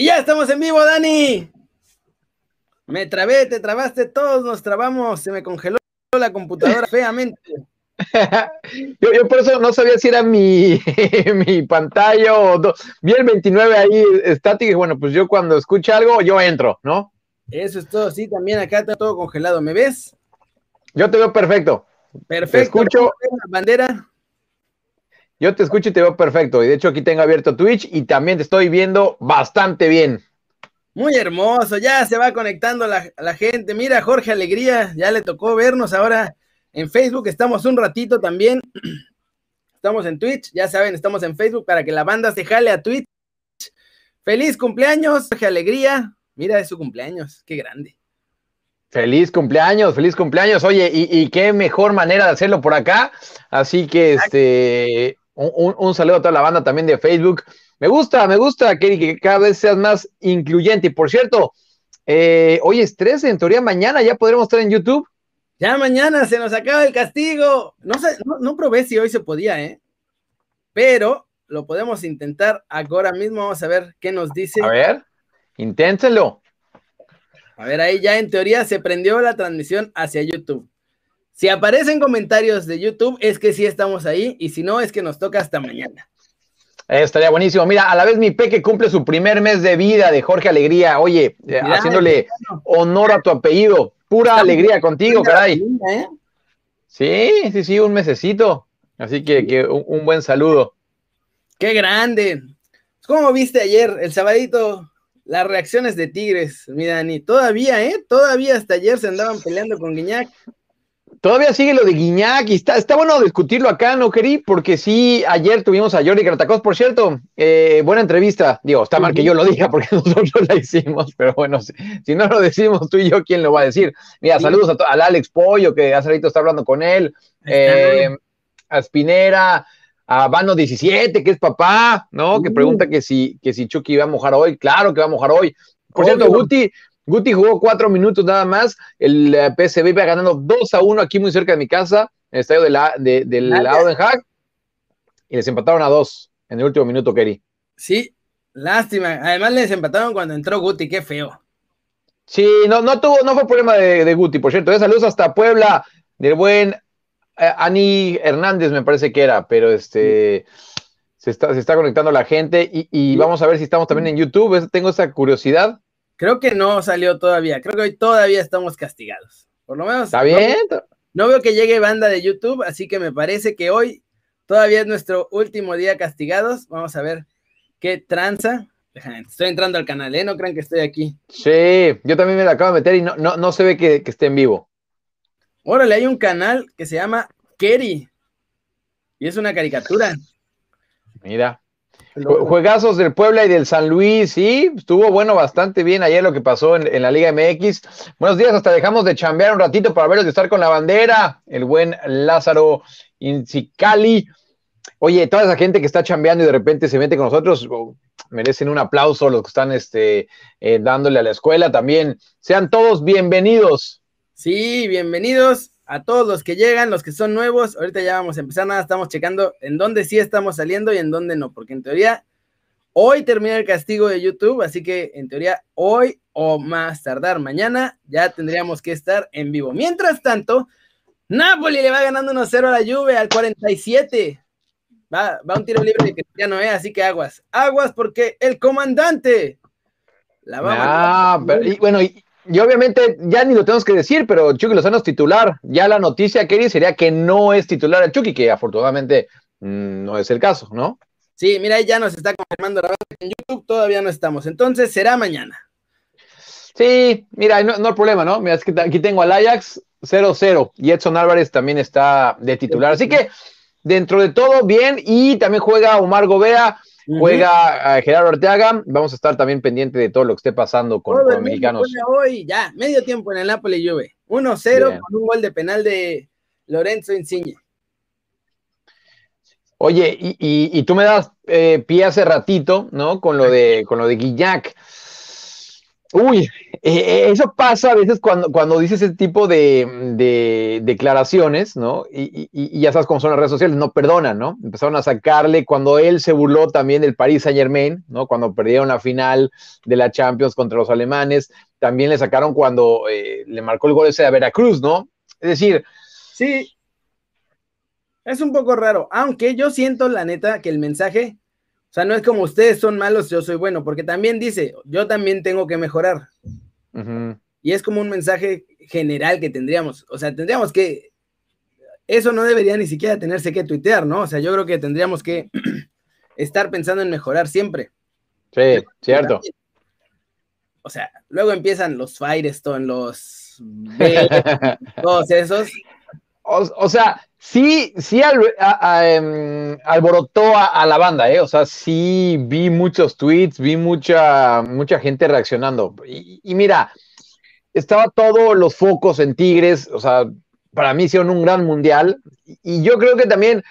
Y ya estamos en vivo, Dani. Me trabé, te trabaste, todos nos trabamos, se me congeló la computadora feamente. yo, por eso no sabía si era mi, mi pantalla o vi el 29 ahí estático y bueno, pues yo cuando escucho algo, yo entro, ¿no? Eso es todo, sí, también acá está todo congelado, ¿me ves? Yo te veo perfecto. Perfecto. Te escucho. bandera. Yo te escucho y te veo perfecto. Y de hecho aquí tengo abierto Twitch y también te estoy viendo bastante bien. Muy hermoso, ya se va conectando la, la gente. Mira, Jorge Alegría, ya le tocó vernos ahora en Facebook. Estamos un ratito también. Estamos en Twitch, ya saben, estamos en Facebook para que la banda se jale a Twitch. Feliz cumpleaños, Jorge Alegría. Mira, es su cumpleaños, qué grande. Feliz cumpleaños, feliz cumpleaños. Oye, y, qué mejor manera de hacerlo por acá. Así que este, un, saludo a toda la banda también de Facebook. Me gusta, me gusta, Kerry, que cada vez seas más incluyente. Y por cierto, eh, hoy es 13, en teoría mañana ya podremos estar en YouTube. Ya mañana se nos acaba el castigo. No sé, no, probé si hoy se podía, ¿eh? Pero lo podemos intentar ahora mismo. Vamos a ver qué nos dice. A ver, inténtelo. A ver, ahí ya en teoría se prendió la transmisión hacia YouTube. Si aparecen comentarios de YouTube, es que sí estamos ahí, y si no, es que nos toca hasta mañana. estaría buenísimo. Mira, a la vez mi peque cumple su primer mes de vida de Jorge Alegría. Oye, eh, haciéndole honor a tu apellido. Pura alegría contigo, caray. ¿eh? Sí, sí, sí, un mesecito. Así que, un, buen saludo. Qué grande. ¿Cómo viste ayer, el sabadito, las reacciones de Tigres, mi Dani. Todavía, ¿eh? Todavía hasta ayer se andaban peleando con Guiñac. Todavía sigue lo de Guiñac y está, está bueno discutirlo acá, ¿no, Querí? Porque sí, ayer tuvimos a Jordi Cartacos, por cierto, eh, buena entrevista. Digo, está mal que yo lo diga porque nosotros la hicimos, pero bueno, si, no lo decimos tú y yo, ¿quién lo va a decir? Mira, saludos a al Alex Pollo, que hace ratito está hablando con él, eh, a Spinera, a Vano 17, que es papá, ¿no? Que pregunta que si, que si Chucky va a mojar hoy. Claro que va a mojar hoy. Por cierto, Guti, Guti jugó cuatro minutos nada más. El eh, PSV iba ganando 2 a 1 aquí muy cerca de mi casa, en el estadio de la, de, del Audenhag. Y les empataron a dos en el último minuto, Kerry. Sí, lástima. Además les empataron cuando entró Guti, qué feo. Sí, no, no tuvo, no fue problema de, Guti, por cierto. Saludos hasta Puebla, del buen eh, Ani Hernández me parece que era, pero este se está, se está conectando la gente y, vamos a ver si estamos también en YouTube. Tengo esa curiosidad. Creo que no salió todavía. Creo que hoy todavía estamos castigados. Por lo menos. Está bien. No, veo que llegue banda de YouTube, así que me parece que hoy todavía es nuestro último día castigados. Vamos a ver qué tranza. Estoy entrando al canal, ¿eh? No crean que estoy aquí. Sí, yo también me la acabo de meter y no, no, no se ve que, que esté en vivo. Órale, hay un canal que se llama Kerry. Y es una caricatura. Mira. Juegazos del Puebla y del San Luis, sí, estuvo bueno bastante bien ayer lo que pasó en, la Liga MX. Buenos días, hasta dejamos de chambear un ratito para verlos de estar con la bandera. El buen Lázaro Incicali. Oye, toda esa gente que está chambeando y de repente se mete con nosotros, oh, merecen un aplauso los que están este, eh, dándole a la escuela también. Sean todos bienvenidos. Sí, bienvenidos a todos los que llegan, los que son nuevos. Ahorita ya vamos a empezar, nada, estamos checando en dónde sí estamos saliendo y en dónde no, porque en teoría hoy termina el castigo de YouTube, así que en teoría hoy o más tardar mañana ya tendríamos que estar en vivo. Mientras tanto, Napoli le va ganando 1-0 a la Juve al 47. Va, va un tiro libre de Cristiano, ¿eh? así que aguas, aguas porque el comandante la va a ah, y, bueno, y, y obviamente ya ni lo tenemos que decir, pero Chucky Lozano es titular. Ya la noticia, Kerry, sería que no es titular a Chucky, que afortunadamente mm, no es el caso, ¿no? Sí, mira, ahí ya nos está confirmando la en YouTube, todavía no estamos. Entonces será mañana. Sí, mira, no, no hay problema, ¿no? Mira, es que aquí tengo al Ajax 0-0 y Edson Álvarez también está de titular. Así que dentro de todo, bien. Y también juega Omar Gobea Juega eh, Gerardo Arteaga. Vamos a estar también pendiente de todo lo que esté pasando con, los mexicanos. Hoy, ya, medio tiempo en el Napoli Juve. 1-0 con un gol de penal de Lorenzo Insigne. Oye, y, tú me das eh, pie hace ratito, ¿no? Con lo de, con lo de Guillac. Uy, eh, eso pasa a veces cuando, cuando dices ese tipo de, declaraciones, ¿no? Y, ya sabes cómo son las redes sociales, no perdonan, ¿no? Empezaron a sacarle cuando él se burló también del Paris Saint Germain, ¿no? Cuando perdieron la final de la Champions contra los alemanes, también le sacaron cuando eh, le marcó el gol ese a Veracruz, ¿no? Es decir... Sí, es un poco raro, aunque yo siento, la neta, que el mensaje, o sea, no es como ustedes son malos, yo soy bueno, porque también dice, yo también tengo que mejorar. Y es como un mensaje general que tendríamos, o sea, tendríamos que, eso no debería ni siquiera tenerse que tuitear, ¿no? O sea, yo creo que tendríamos que estar pensando en mejorar siempre. Sí, cierto. o sea, luego empiezan los Firestone, los todos esos. o sea, Sí, sí em, alborotó a, la banda, ¿eh? O sea, sí vi muchos tweets, vi mucha, mucha gente reaccionando. Y, mira, estaba todos los focos en Tigres, o sea, para mí hicieron un gran mundial. Y, yo creo que también,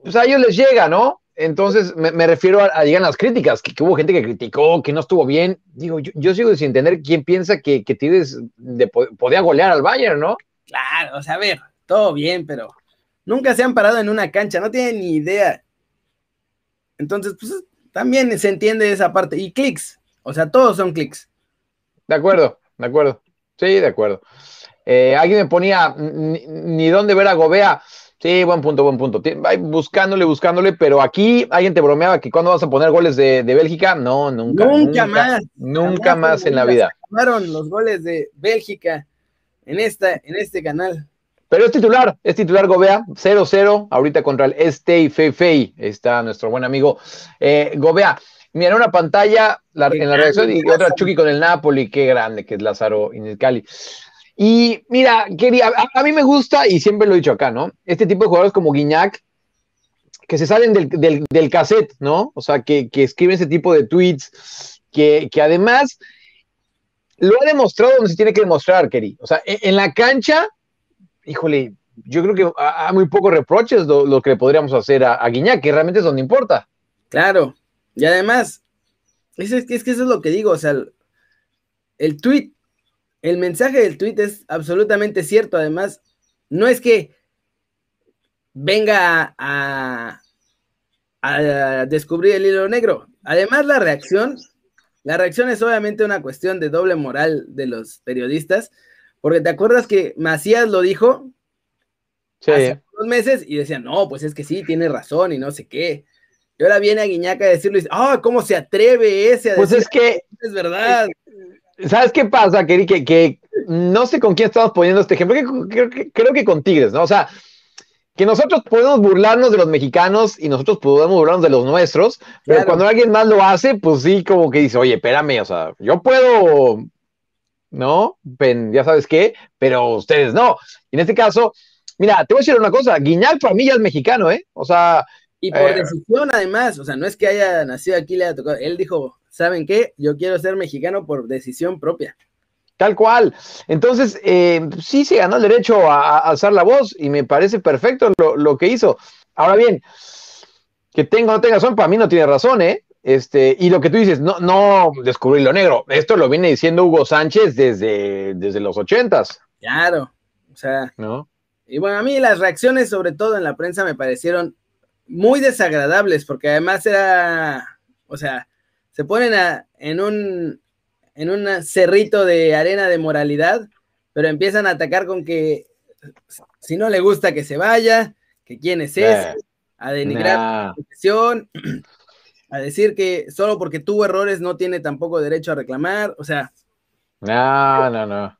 pues a ellos les llega, ¿no? Entonces me, refiero a, las críticas, que, hubo gente que criticó, que no estuvo bien. Digo, yo, sigo sin entender quién piensa que, que Tigres podía golear al Bayern, ¿no? Claro, o sea, a ver, todo bien, pero nunca se han parado en una cancha, no tienen ni idea. Entonces, pues también se entiende esa parte. Y clics, o sea, todos son clics. De acuerdo, de acuerdo. Sí, de acuerdo. Eh, alguien me ponía, ni, dónde ver a Gobea. Sí, buen punto, buen punto. Buscándole, buscándole, pero aquí alguien te bromeaba que cuando vas a poner goles de, Bélgica, no, nunca. Nunca, más. Nunca más en la vida. Los goles de Bélgica en, esta, en este canal. Pero es titular, es titular Gobea, 0-0, ahorita contra el Stay Fei está nuestro buen amigo eh, Gobea. Mira, una pantalla en la reacción y otra Chucky con el Napoli, qué grande que es Lázaro Cali. Y mira, quería, a, mí me gusta, y siempre lo he dicho acá, ¿no? Este tipo de jugadores como Guiñac, que se salen del, del, cassette, ¿no? O sea, que, escriben ese tipo de tweets, que, que además lo ha demostrado donde se tiene que demostrar, Keri. O sea, en la cancha híjole, yo creo que hay muy pocos reproches lo, que le podríamos hacer a, a que realmente es donde importa. Claro, y además, es, es, que eso es lo que digo, o sea, el, el tweet, el mensaje del tweet es absolutamente cierto, además, no es que venga a, a descubrir el hilo negro, además la reacción, la reacción es obviamente una cuestión de doble moral de los periodistas, porque te acuerdas que Macías lo dijo hace unos meses y decían, no, pues es que sí, tiene razón y no sé qué. Y ahora viene a Guiñaca a decirlo y dice, ah, ¿cómo se atreve ese a Pues es que. Es verdad. ¿Sabes qué pasa, Keri? Que, que no sé con quién estamos poniendo este ejemplo, que, creo que con Tigres, ¿no? O sea, que nosotros podemos burlarnos de los mexicanos y nosotros podemos burlarnos de los nuestros, pero cuando alguien más lo hace, pues sí, como que dice, oye, espérame, o sea, yo puedo ¿no? ya sabes qué, pero ustedes no. en este caso, mira, te voy a decir una cosa, Guiñal para mí ya es mexicano, ¿eh? O sea... Y por eh, decisión además, o sea, no es que haya nacido aquí, le haya tocado, él dijo, ¿saben qué? Yo quiero ser mexicano por decisión propia. Tal cual. Entonces, eh, sí se ganó el derecho a, alzar la voz y me parece perfecto lo, lo que hizo. Ahora bien, que tenga o no tenga razón, para mí no tiene razón, ¿eh? Este, y lo que tú dices, no, no descubrir lo negro. Esto lo viene diciendo Hugo Sánchez desde, desde los ochentas. Claro. O sea. ¿No? Y bueno, a mí las reacciones, sobre todo en la prensa, me parecieron muy desagradables, porque además era. O sea, se ponen en un en un cerrito de arena de moralidad, pero empiezan a atacar con que si no le gusta que se vaya, que quién es ese, a denigrar la profesión a decir que solo porque tuvo errores no tiene tampoco derecho a reclamar, o sea. No, no, no.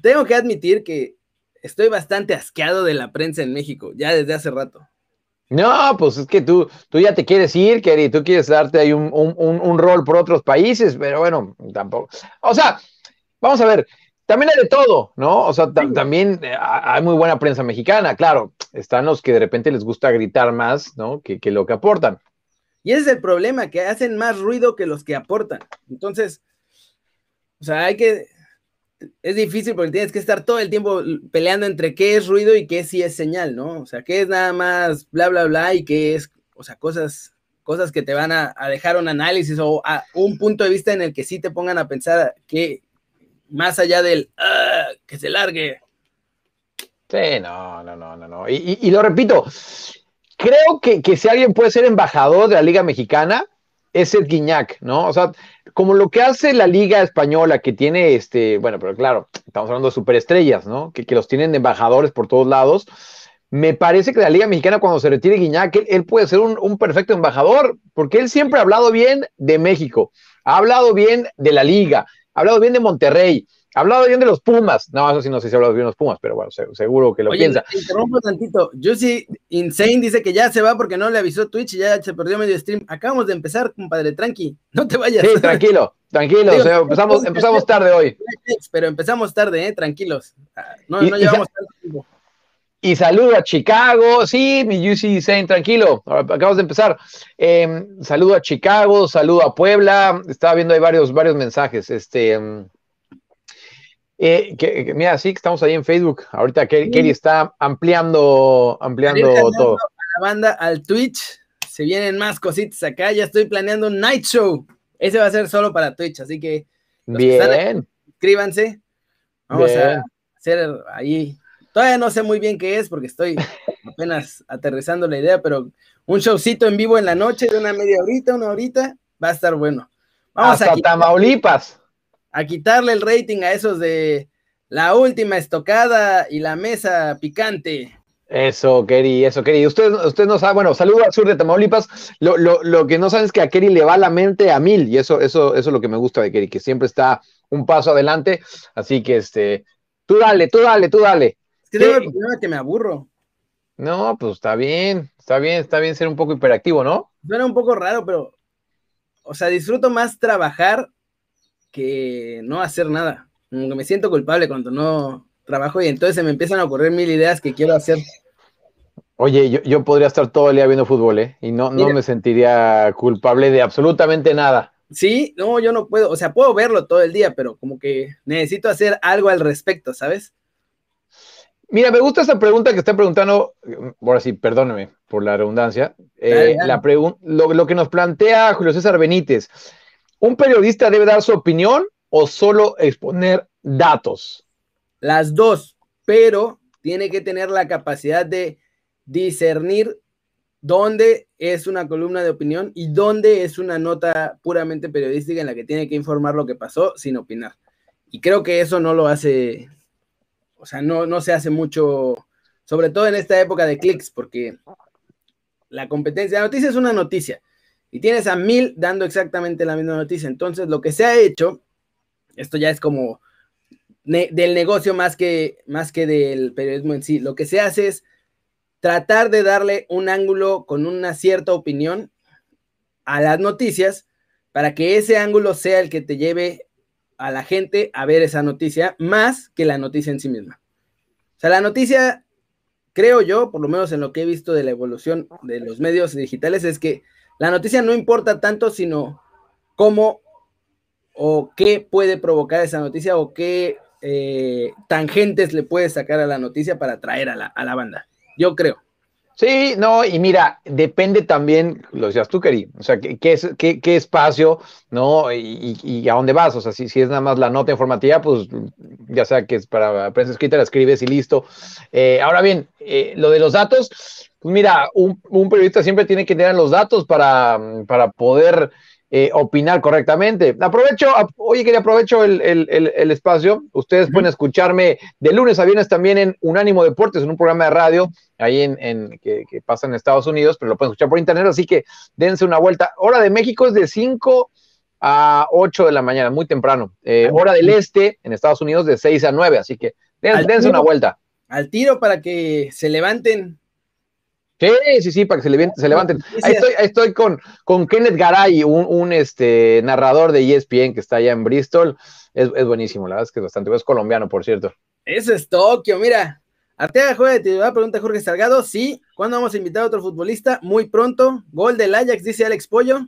tengo que admitir que estoy bastante asqueado de la prensa en México, ya desde hace rato. No, pues es que tú, tú ya te quieres ir, Kerry, tú quieres darte ahí un, un, rol por otros países, pero bueno, tampoco. O sea, vamos a ver, también hay de todo, ¿no? O sea, también eh, hay muy buena prensa mexicana, claro, están los que de repente les gusta gritar más, ¿no? Que, que lo que aportan. Y ese es el problema, que hacen más ruido que los que aportan. Entonces, o sea, hay que, es difícil porque tienes que estar todo el tiempo peleando entre qué es ruido y qué sí es señal, ¿no? O sea, qué es nada más bla, bla, bla y qué es, o sea, cosas cosas que te van a, dejar un análisis o un punto de vista en el que sí te pongan a pensar que más allá del ah, que se largue. Sí, no, no, no, no. Y, lo repito, creo que, que, si alguien puede ser embajador de la Liga Mexicana, es el Guiñac, ¿no? O sea, como lo que hace la Liga Española, que tiene este, bueno, pero claro, estamos hablando de superestrellas, ¿no? Que, que los tienen embajadores por todos lados. Me parece que la Liga Mexicana, cuando se retire Guiñac, él, puede ser un, un, perfecto embajador, porque él siempre ha hablado bien de México, ha hablado bien de la Liga, ha hablado bien de Monterrey, hablado bien de los Pumas. No, eso sí no sé si ha hablado bien de los Pumas, pero bueno, seguro que lo piensa. Interrumpo tantito. Juicy Insane dice que ya se va porque no le avisó Twitch y ya se perdió medio stream. Acabamos de empezar, compadre, tranqui. No te vayas. Sí, tranquilo, tranquilo. empezamos, empezamos tarde hoy. Pero empezamos tarde, ¿eh? Tranquilos. Ah, no, no llevamos tanto tiempo. Y saludo a Chicago, sí, mi Juicy Insane, tranquilo, acabamos de empezar. Em, saludo a Chicago, saludo a Puebla, estaba viendo ahí varios, varios mensajes. Este, em, eh, que, mira, sí, que estamos ahí en Facebook. Ahorita Kelly, está ampliando, ampliando todo. A la banda al Twitch. Se vienen más cositas acá. Ya estoy planeando un night show. Ese va a ser solo para Twitch, así que bien. inscríbanse. Vamos a hacer ahí. Todavía no sé muy bien qué es porque estoy apenas aterrizando la idea, pero un showcito en vivo en la noche de una media horita, una horita, va a estar bueno. Vamos Hasta a Tamaulipas a quitarle el rating a esos de la última estocada y la mesa picante. Eso, Kerry, eso, Kerry. Usted, usted no sabe, bueno, saludo al sur de Tamaulipas. Lo, que no saben es que a Kerry le va la mente a mil, y eso, eso, eso es lo que me gusta de Kerry, que siempre está un paso adelante. Así que, este, tú dale, tú dale, tú dale. Es que tengo el problema que me aburro. No, pues está bien, está bien, está bien ser un poco hiperactivo, ¿no? Suena un poco raro, pero, o sea, disfruto más trabajar que no hacer nada. me siento culpable cuando no trabajo y entonces se me empiezan a ocurrir mil ideas que quiero hacer. Oye, yo, podría estar todo el día viendo fútbol, ¿eh? Y no, no me sentiría culpable de absolutamente nada. Sí, no, yo no puedo, o sea, puedo verlo todo el día, pero como que necesito hacer algo al respecto, ¿sabes? Mira, me gusta esa pregunta que está preguntando, ahora sí, perdóneme por la redundancia, eh, La lo, lo, que nos plantea Julio César Benítez. ¿Un periodista debe dar su opinión o solo exponer datos? Las dos, pero tiene que tener la capacidad de discernir dónde es una columna de opinión y dónde es una nota puramente periodística en la que tiene que informar lo que pasó sin opinar. Y creo que eso no lo hace, o sea, no, no se hace mucho, sobre todo en esta época de clics, porque la competencia, la noticia es una noticia y tienes a mil dando exactamente la misma noticia. Entonces, lo que se ha hecho, esto ya es como del negocio más que, más que del periodismo en sí, lo que se hace es tratar de darle un ángulo con una cierta opinión a las noticias para que ese ángulo sea el que te lleve a la gente a ver esa noticia más que la noticia en sí misma. O sea, la noticia, creo yo, por lo menos en lo que he visto de la evolución de los medios digitales, es que la noticia no importa tanto, sino cómo o qué puede provocar esa noticia o qué eh, tangentes le puede sacar a la noticia para atraer a la, a la banda. Yo creo. Sí, no, y mira, depende también, lo decías tú, Keri, o sea, qué, qué, qué, espacio, ¿no? Y, y, a dónde vas, o sea, si, si, es nada más la nota informativa, pues ya sea que es para prensa escrita, la escribes y listo. Eh, ahora bien, eh, lo de los datos, pues mira, un, periodista siempre tiene que tener los datos para, para poder eh, opinar correctamente. Aprovecho, oye, quería aprovecho el, espacio. Ustedes pueden escucharme de lunes a viernes también en Unánimo Deportes, en un programa de radio ahí en, que, pasa en Estados Unidos, pero lo pueden escuchar por internet, así que dense una vuelta. Hora de México es de 5 a 8 de la mañana, muy temprano. Eh, hora del este en Estados Unidos de 6 a 9, así que dense, una vuelta. Al tiro para que se levanten Sí, sí, sí, para que se, levanten. Ahí estoy, con, con Kenneth Garay, un, este, narrador de ESPN que está allá en Bristol. Es, buenísimo, la verdad es que es bastante. Es colombiano, por cierto. Eso es Tokio, mira. Arteaga juega de titular, pregunta Jorge Salgado. Sí, ¿cuándo vamos a invitar a otro futbolista? Muy pronto. Gol del Ajax, dice Alex Pollo.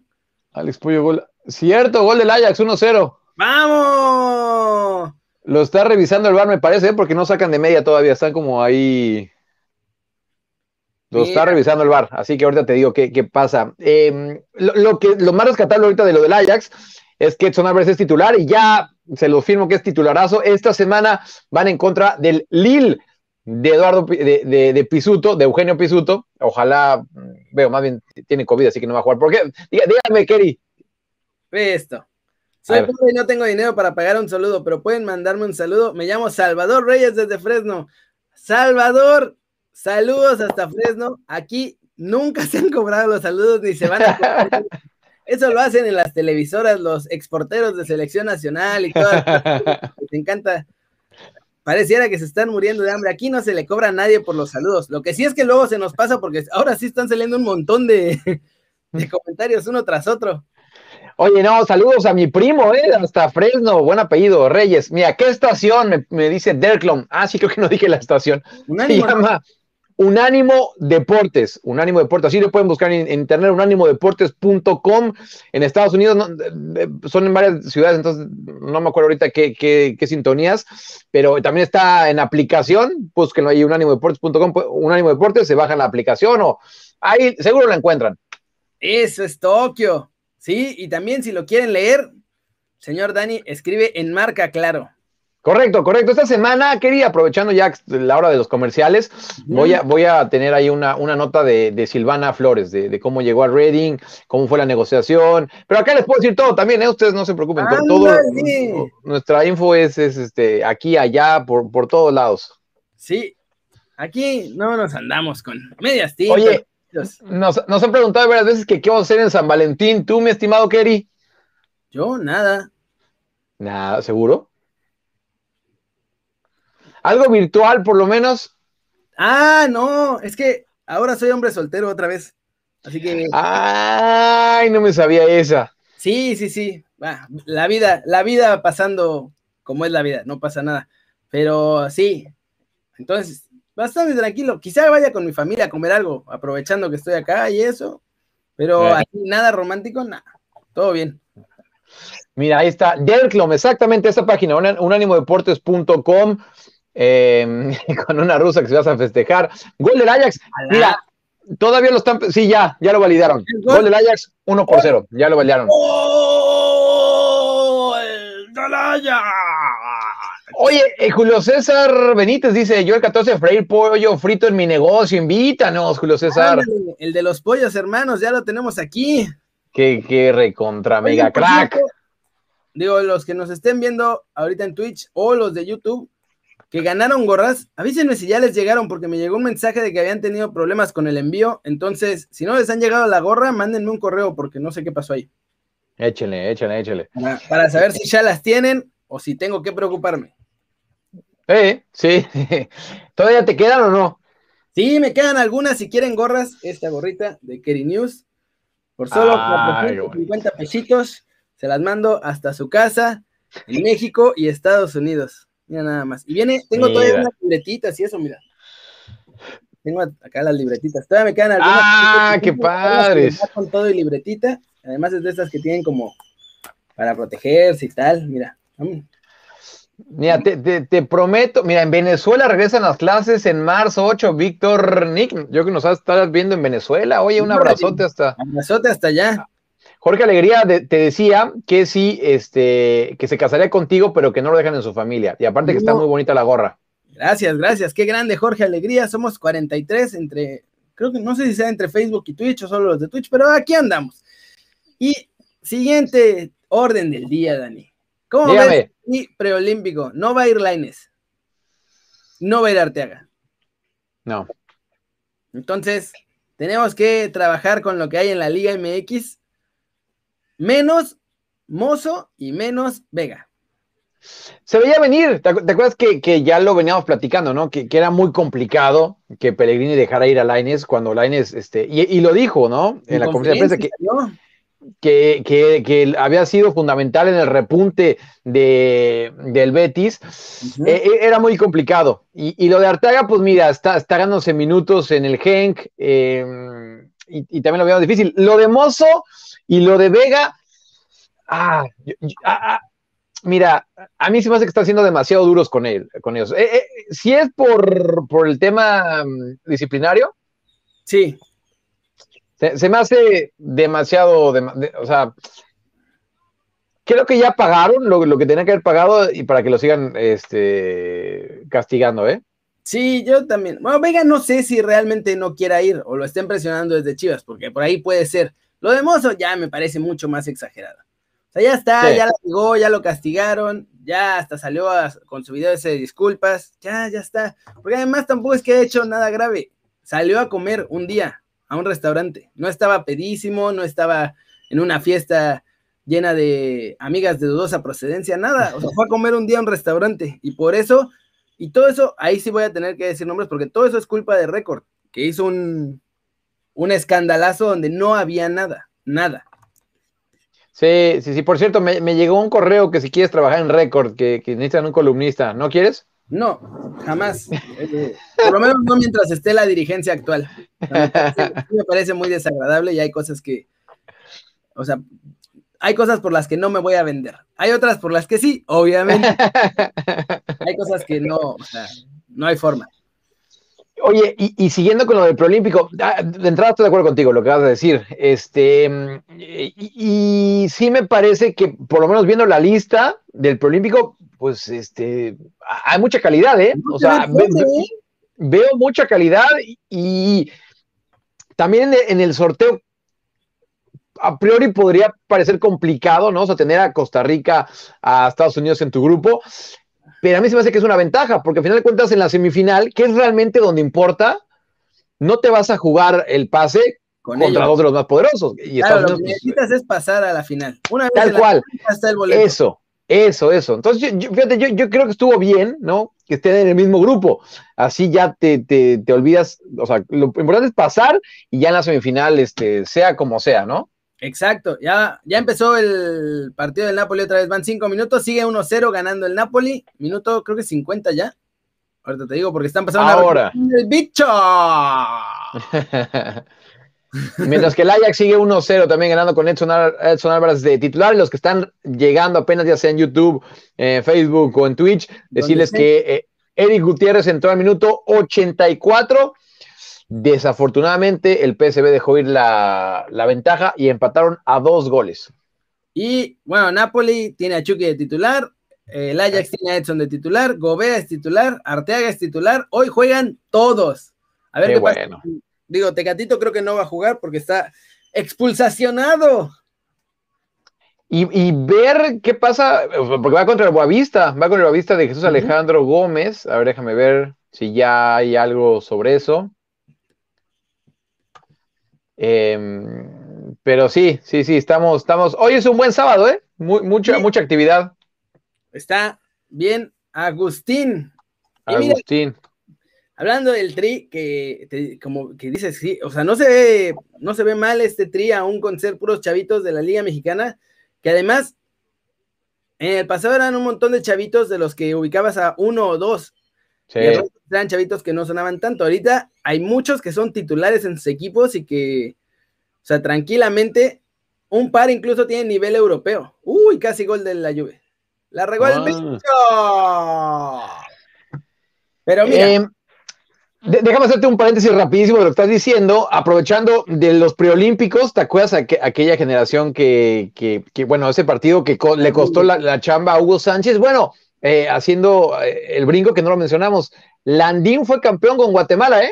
Alex Pollo, gol. Cierto, gol del Ajax, 1-0. ¡Vamos! Lo está revisando el bar, me parece, ¿eh? porque no sacan de media todavía. Están como ahí Lo está revisando el bar, así que ahorita te digo qué, pasa. Em, lo, que, lo más rescatable ahorita de lo del Ajax es que Edson Álvarez es titular y ya se lo firmo que es titularazo. Esta semana van en contra del Lille de Eduardo de, de, Pisuto, de Eugenio Pisuto. Ojalá, veo, más bien tiene COVID, así que no va a jugar. ¿Por qué? Dígame, Kerry. Ve esto. Soy pobre y no tengo dinero para pagar un saludo, pero pueden mandarme un saludo. Me llamo Salvador Reyes desde Fresno. Salvador, Saludos hasta Fresno. Aquí nunca se han cobrado los saludos ni se van a cobrar. Eso lo hacen en las televisoras los exporteros de selección nacional y todo. Me encanta. Pareciera que se están muriendo de hambre. Aquí no se le cobra a nadie por los saludos. Lo que sí es que luego se nos pasa porque ahora sí están saliendo un montón de, comentarios uno tras otro. Oye, no, saludos a mi primo, ¿eh? Hasta Fresno, buen apellido, Reyes. Mira, ¿qué estación? Me, dice Derklom. Ah, sí, creo que no dije la estación. Se llama Unánimo Deportes, Unánimo Deportes, así lo pueden buscar en, internet, unánimodeportes.com. En Estados Unidos son en varias ciudades, entonces no me acuerdo ahorita qué, qué, sintonías, pero también está en aplicación, búsquenlo ahí, unánimodeportes.com, Unánimo Deportes, se baja la aplicación o ahí seguro la encuentran. Eso es Tokio, sí, y también si lo quieren leer, señor Dani, escribe en marca claro. Correcto, correcto. Esta semana, quería, aprovechando ya la hora de los comerciales, voy a, voy a tener ahí una, una nota de, Silvana Flores, de, cómo llegó a Reading, cómo fue la negociación. Pero acá les puedo decir todo también, ¿eh? ustedes no se preocupen. todo, nuestra info es, este, aquí, allá, por, por todos lados. Sí, aquí no nos andamos con medias tintas. Oye, nos, nos han preguntado varias veces que qué vamos a hacer en San Valentín. ¿Tú, mi estimado Kerry? Yo, nada. Nada, ¿seguro? Algo virtual, por lo menos. Ah, no, es que ahora soy hombre soltero otra vez. Así que. Ay, no me sabía esa. Sí, sí, sí. la vida, la vida pasando como es la vida, no pasa nada. Pero sí. Entonces, bastante tranquilo. Quizá vaya con mi familia a comer algo, aprovechando que estoy acá y eso. Pero aquí nada romántico, nada. Todo bien. Mira, ahí está. Derklom, exactamente esa página, unánimodeportes.com. Em, con una rusa que se vas a festejar. Gol del Ajax. Mira, todavía lo están. Sí, ya, ya lo validaron. Gol del Ajax, 1 por 0. Ya lo validaron. Oye, eh, Julio César Benítez dice: Yo el 14 freír pollo frito en mi negocio. Invítanos, Julio César. el de los pollos, hermanos, ya lo tenemos aquí. Qué, qué recontra mega crack. digo, los que nos estén viendo ahorita en Twitch o los de YouTube, que ganaron gorras, avísenme si ya les llegaron, porque me llegó un mensaje de que habían tenido problemas con el envío. Entonces, si no les han llegado la gorra, mándenme un correo, porque no sé qué pasó ahí. Échenle, échenle, échenle. Para, saber si ya las tienen o si tengo que preocuparme. Eh, sí. ¿Todavía te quedan o no? Sí, me quedan algunas. Si quieren gorras, esta gorrita de Kerry News, por solo 450 pesitos, se las mando hasta su casa en México y Estados Unidos. Mira nada más. Y viene, tengo todavía unas libretitas y eso, mira. Tengo acá las libretitas. Todavía me quedan algunas. ¡Ah, qué padres! Con todo y libretita. Además es de estas que tienen como para protegerse y tal. Mira. Mira, te, prometo, mira, en Venezuela regresan las clases en marzo 8, Víctor Nick, yo que nos estás viendo en Venezuela, oye, un abrazote hasta. Abrazote hasta allá. Jorge Alegría te decía que sí, este, que se casaría contigo, pero que no lo dejan en su familia. Y aparte que está muy bonita la gorra. Gracias, gracias. Qué grande, Jorge Alegría. Somos 43 entre, creo que no sé si sea entre Facebook y Twitch o solo los de Twitch, pero aquí andamos. Y siguiente orden del día, Dani. ¿Cómo ves? Y preolímpico. No va a ir Laines. No va a ir Arteaga. No. Entonces, tenemos que trabajar con lo que hay en la Liga MX menos Mozo y menos Vega. Se veía venir, ¿te, acuerdas que, ya lo veníamos platicando, ¿no? Que, era muy complicado que Pellegrini dejara ir a Laines cuando Laines, este, y, lo dijo, ¿no? En, la conferencia de prensa que, que, había sido fundamental en el repunte de, del Betis, eh, eh, era muy complicado. Y, lo de Arteaga, pues mira, está, está ganándose minutos en el Genk, em, y, y, también lo veíamos difícil. Lo de Mozo y lo de Vega, ah, ah, ah, mira, a mí se me hace que están siendo demasiado duros con, él, con ellos. Eh, eh, si es por, el tema mm, disciplinario, Sí. Se, me hace demasiado, o sea, creo que ya pagaron lo, lo, que tenían que haber pagado y para que lo sigan este, castigando, ¿eh? Sí, yo también. Bueno, Vega no sé si realmente no quiera ir o lo estén presionando desde Chivas, porque por ahí puede ser. Lo de Mozo ya me parece mucho más exagerado. O sea, ya está, ya la llegó, ya lo castigaron, ya hasta salió con su video ese de disculpas, ya, ya está. Porque además tampoco es que haya hecho nada grave. Salió a comer un día a un restaurante. No estaba pedísimo, no estaba en una fiesta llena de amigas de dudosa procedencia, nada. O sea, fue a comer un día a un restaurante. Y por eso, y todo eso, ahí sí voy a tener que decir nombres, porque todo eso es culpa de Record, que hizo un, un escandalazo donde no había nada, nada. Sí, sí, sí. Por cierto, me, llegó un correo que si quieres trabajar en Record, que, que necesitan un columnista, ¿no quieres? No, jamás. Eh, por lo menos no mientras esté la dirigencia actual. me, parece, muy desagradable y hay cosas que, o sea, hay cosas por las que no me voy a vender. Hay otras por las que sí, obviamente. hay cosas que no, o sea, no hay forma. Oye, y, siguiendo con lo del preolímpico, ah, de entrada estoy de acuerdo contigo, lo que vas a decir. Este, y, sí me parece que, por lo menos viendo la lista del preolímpico, pues este, hay mucha calidad, ¿eh? O sea, veo mucha calidad y, también en el sorteo, a priori podría parecer complicado, ¿no? O sea, tener a Costa Rica, a Estados Unidos en tu grupo, pero a mí se me hace que es una ventaja, porque al final de cuentas en la semifinal, que es realmente donde importa, no te vas a jugar el pase contra dos de los más poderosos. Y claro, lo que pues, necesitas es pasar a la final. Una vez tal cual. Eso, eso, eso. Entonces, yo, fíjate, yo, creo que estuvo bien, ¿no? Que estén en el mismo grupo. Así ya te, te, olvidas, o sea, lo importante es pasar y ya en la semifinal, este, sea como sea, ¿no? Exacto, ya, ya empezó el partido del Napoli otra vez, van cinco minutos, sigue 1-0 ganando el Napoli, minuto creo que 50 ya. Ahorita te digo porque están pasando ahora el bicho. Mientras que el Ajax sigue 1-0 también ganando con Edson, Álvarez de titular. Los que están llegando apenas ya sea en YouTube, Facebook o en Twitch, decirles que eh, Eric Gutiérrez entró al minuto 84 Desafortunadamente, el PSV dejó ir la, ventaja y empataron a dos goles. Y bueno, Napoli tiene a Chucky de titular, el Ajax tiene a Edson de titular, Gobea es titular, Arteaga es titular. Hoy juegan todos. A ver qué, bueno. Digo, Tecatito creo que no va a jugar porque está expulsacionado. Y, ver qué pasa, porque va contra el Boavista, va con el Boavista de Jesús Alejandro Gómez. A ver, déjame ver si ya hay algo sobre eso. Em, pero sí, sí, sí, estamos, estamos. Hoy es un buen sábado, ¿eh? mucha, mucha actividad. Está bien, Agustín. Agustín. hablando del tri, que como que dices, sí, o sea, no se ve, no se ve mal este tri, aún con ser puros chavitos de la Liga Mexicana, que además en el pasado eran un montón de chavitos de los que ubicabas a uno o dos. Sí. eran chavitos que no sonaban tanto. Ahorita hay muchos que son titulares en sus equipos y que, o sea, tranquilamente, un par incluso tiene nivel europeo. Uy, casi gol de la Juve. La regó el bicho. Pero mira. Em, déjame hacerte un paréntesis rapidísimo de lo que estás diciendo, aprovechando de los preolímpicos, ¿te acuerdas aquella generación que, bueno, ese partido que le costó la, chamba a Hugo Sánchez? Bueno, eh, haciendo eh, el brinco que no lo mencionamos, Landín fue campeón con Guatemala, ¿eh?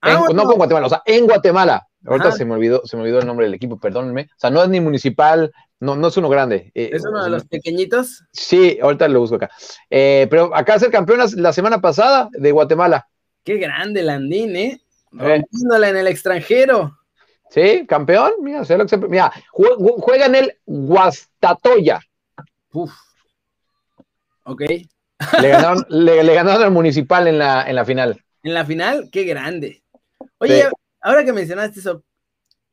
Ah, no con Guatemala, o sea, en Guatemala. Ahorita se me olvidó, se me olvidó el nombre del equipo, perdónenme. O sea, no es ni municipal, no, no es uno grande. Eh, ¿Es uno de los pequeñitos? Sí, ahorita lo busco acá. pero acá es el campeón la, semana pasada de Guatemala. Qué grande Landín, ¿eh? Rompiéndola en el extranjero. Sí, campeón, mira, sé lo que se, mira, juega en el Guastatoya. Uf. Ok. Le ganaron, le, ganaron al municipal en la, en la final. En la final, qué grande. Oye, ahora que mencionaste eso,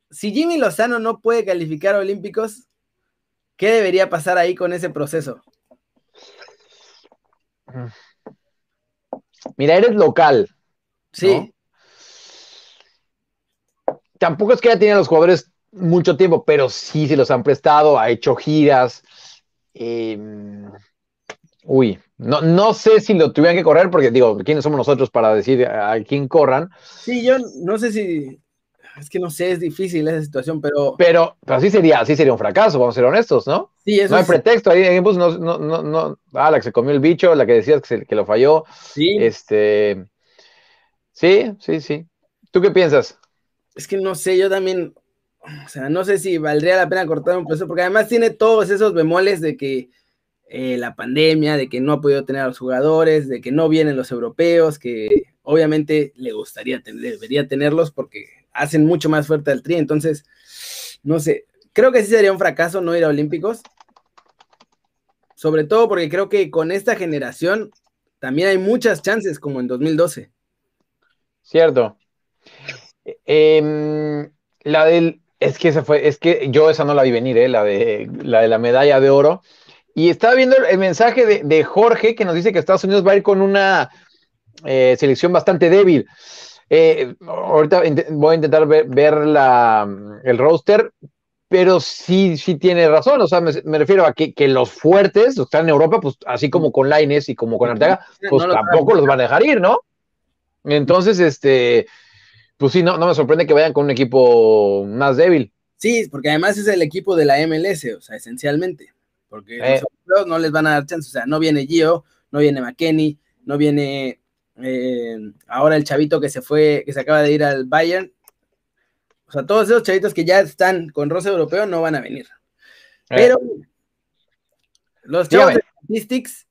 si Jimmy Lozano no puede calificar a Olímpicos, ¿qué debería pasar ahí con ese proceso? Mira, eres local. Sí. Tampoco es que ya tiene a los jugadores mucho tiempo, pero sí se los han prestado, ha hecho giras. Eh, Uy, no, no sé si lo tuvieran que correr, porque digo, ¿quiénes somos nosotros para decir a quién corran? Sí, yo no sé si. es que no sé, es difícil esa situación, pero. Pero, pero sí sería, así sería un fracaso, vamos a ser honestos, ¿no? Sí, eso no hay pretexto, ahí pues, no, no, no, no, ah, la que se comió el bicho, la que decías que, se, que lo falló. Sí. Este, sí, sí, sí. ¿Tú qué piensas? Es que no sé, yo también, o sea, no sé si valdría la pena cortar un peso, porque además tiene todos esos bemoles de que eh, la pandemia, de que no ha podido tener a los jugadores, de que no vienen los europeos, que obviamente le gustaría tener, debería tenerlos porque hacen mucho más fuerte al tri, entonces, no sé, creo que sí sería un fracaso no ir a Olímpicos, sobre todo porque creo que con esta generación también hay muchas chances como en 2012. Cierto. Eh, la del, es que esa fue, es que yo esa no la vi venir, eh, la, de, la de la medalla de oro. Y estaba viendo el mensaje de, de, Jorge que nos dice que Estados Unidos va a ir con una eh, selección bastante débil. Eh, ahorita voy a intentar ver, ver la, el roster, pero sí, sí tiene razón. O sea, me, me refiero a que, que, los fuertes, los que están en Europa, pues así como con Laines y como con Arteaga, pues no tampoco los van a dejar ir, ¿no? Entonces, este, pues sí, no, no me sorprende que vayan con un equipo más débil. Sí, porque además es el equipo de la MLS, o sea, esencialmente. Porque eh. los no les van a dar chance. O sea, no viene Gio, no viene McKenny, no viene eh, ahora el chavito que se fue, que se acaba de ir al Bayern. O sea, todos esos chavitos que ya están con roce europeo no van a venir. Eh. Pero los chavos de Statistics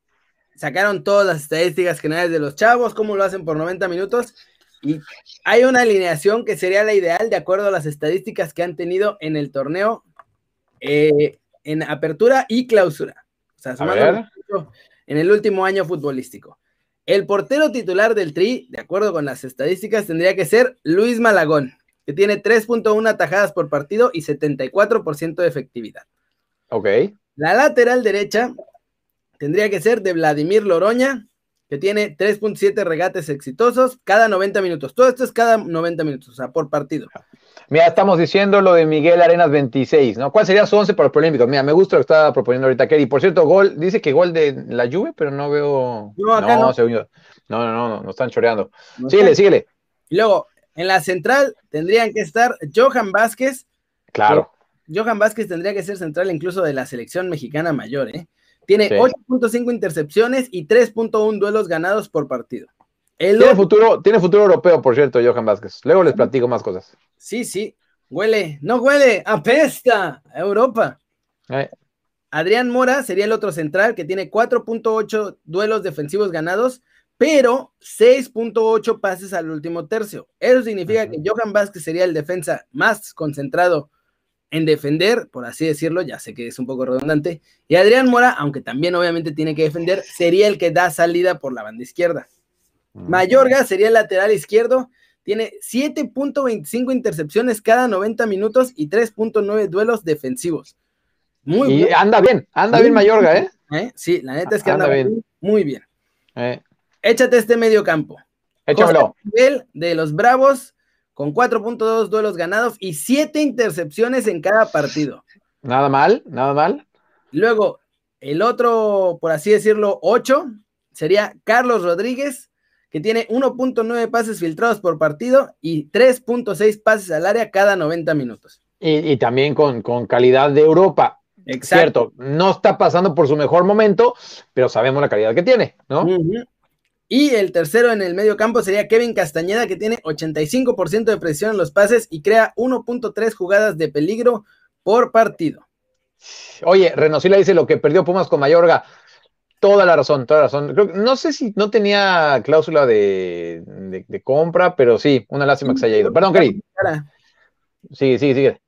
sacaron todas las estadísticas generales de los chavos, cómo lo hacen por 90 minutos. Y hay una alineación que sería la ideal de acuerdo a las estadísticas que han tenido en el torneo eh, en apertura y clausura. O sea, en el último año futbolístico. El portero titular del Tri, de acuerdo con las estadísticas, tendría que ser Luis Malagón, que tiene 3.1 atajadas por partido y 74% de efectividad. Ok. La lateral derecha tendría que ser de Vladimir Loroña, que tiene 3.7 regates exitosos cada 90 minutos. Todo esto es cada 90 minutos, o sea, por partido. Mira, estamos diciendo lo de Miguel Arenas 26, ¿no? ¿Cuál sería su 11 para los Olímpicos? Mira, me gusta lo que está proponiendo ahorita Kerry. Por cierto, gol, dice que gol de la Juve, pero no veo. No, acá no. No, no, no, no, no, no están choreando. No síguele, síguele. Y luego, en la central tendrían que estar Johan Vázquez. Claro. Johan Vázquez tendría que ser central incluso de la selección mexicana mayor, ¿eh? Tiene sí. 8.5 intercepciones y 3.1 duelos ganados por partido. El tiene, futuro, tiene futuro europeo, por cierto, Johan Vázquez. Luego les platico más cosas. Sí, sí. Huele, no huele, apesta a Europa. Eh. Adrián Mora sería el otro central que tiene 4.8 duelos defensivos ganados, pero 6.8 pases al último tercio. Eso significa uh -huh. que Johan Vázquez sería el defensa más concentrado en defender, por así decirlo, ya sé que es un poco redundante, y Adrián Mora, aunque también obviamente tiene que defender, sería el que da salida por la banda izquierda. Mayorga sería el lateral izquierdo, tiene 7.25 intercepciones cada 90 minutos y 3.9 duelos defensivos. Muy y bien. anda bien, anda bien Mayorga, ¿eh? ¿eh? Sí, la neta es que anda, anda bien. muy bien. Eh. Échate este medio campo. Échamelo. Nivel de los Bravos con 4.2 duelos ganados y 7 intercepciones en cada partido. Nada mal, nada mal. Luego, el otro, por así decirlo, 8 sería Carlos Rodríguez, que tiene 1.9 pases filtrados por partido y 3.6 pases al área cada 90 minutos. Y, y también con, con, calidad de Europa. Exacto. Cierto, no está pasando por su mejor momento, pero sabemos la calidad que tiene, ¿no? Uh -huh. Y el tercero en el medio campo sería Kevin Castañeda, que tiene 85% de precisión en los pases y crea 1.3 jugadas de peligro por partido. Oye, Renosila dice lo que perdió Pumas con Mayorga. Toda la razón, toda la razón. Creo, no sé si no tenía cláusula de, de, de compra, pero sí, una lástima que se haya ido. Perdón, Cari. Sigue, sigue, sigue.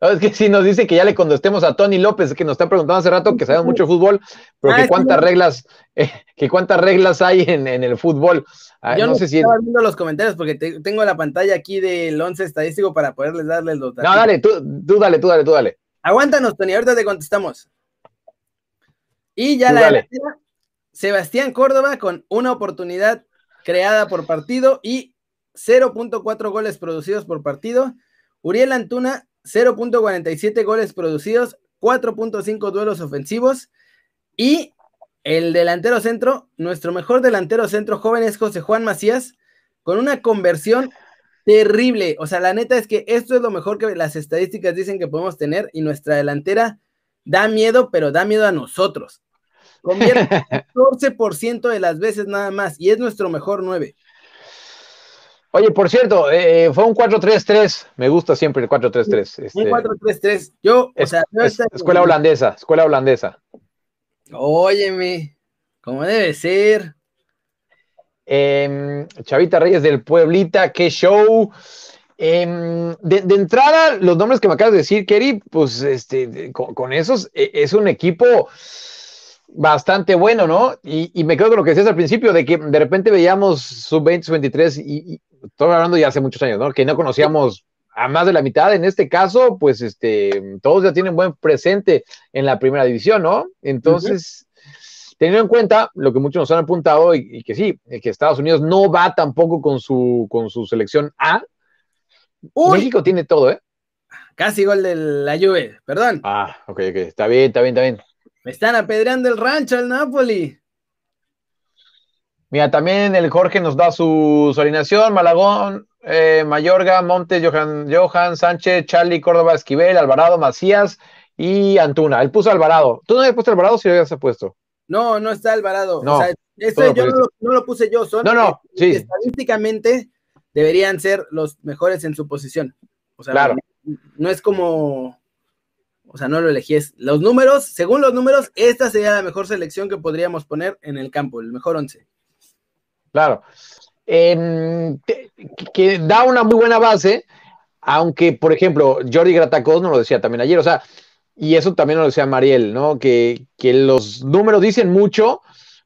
Es que si nos dice que ya le contestemos a Tony López, que nos está preguntando hace rato que sabemos mucho de fútbol, pero ah, que cuántas sí. reglas, eh, que cuántas reglas hay en, en el fútbol. Ah, Yo no, no sé si. Estaba viendo los comentarios porque te, tengo la pantalla aquí del once estadístico para poderles darles los datos. No, dale, tú, tú dale, tú dale, tú dale. Aguántanos, Tony, ahorita te contestamos. Y ya la delantera, Sebastián Córdoba con una oportunidad creada por partido y 0.4 goles producidos por partido. Uriel Antuna 0.47 goles producidos, 4.5 duelos ofensivos y el delantero centro, nuestro mejor delantero centro joven es José Juan Macías, con una conversión terrible. O sea, la neta es que esto es lo mejor que las estadísticas dicen que podemos tener y nuestra delantera da miedo, pero da miedo a nosotros. Convierte 14% de las veces nada más y es nuestro mejor 9. Oye, por cierto, eh, fue un 4-3-3. Me gusta siempre el 4-3-3. Este, un 4-3-3. Yo, o sea, escuela holandesa, escuela holandesa. Óyeme, como debe ser. Em, Chavita Reyes del Pueblita, qué show. Em, de, entrada, los nombres que me acabas de decir, Kerry, pues este, con, esos e, es un equipo bastante bueno, ¿no? Y, me quedo con lo que decías al principio, de que de repente veíamos sub-20, sub-23, y, estoy hablando ya hace muchos años, ¿no? Que no conocíamos a más de la mitad. En este caso, pues este, todos ya tienen buen presente en la primera división, ¿no? Entonces, teniendo en cuenta lo que muchos nos han apuntado y, que sí, que Estados Unidos no va tampoco con su, con su selección A. México tiene todo, ¿eh? Casi gol de la Juve, perdón. Ah, ok, ok, está bien, está bien, está bien. Me están apedreando el rancho al Napoli. Mira, también el Jorge nos da su, alineación, Malagón, eh, Mayorga, Montes, Johan, Johan, Sánchez, Charlie, Córdoba, Esquivel, Alvarado, Macías y Antuna. Él puso Alvarado. ¿Tú no habías puesto Alvarado si lo habías puesto? No, no está Alvarado. No, o sea, este yo no lo, puse yo, son no, no, sí. estadísticamente deberían ser los mejores en su posición. O sea, claro. no, es como, o sea, no lo elegí, es los números, según los números, esta sería la mejor selección que podríamos poner en el campo, el mejor once. Claro. Em, que da una muy buena base, aunque, por ejemplo, Jordi Gratacos nos lo decía también ayer, o sea, y eso también lo decía Mariel, ¿no? Que, los números dicen mucho,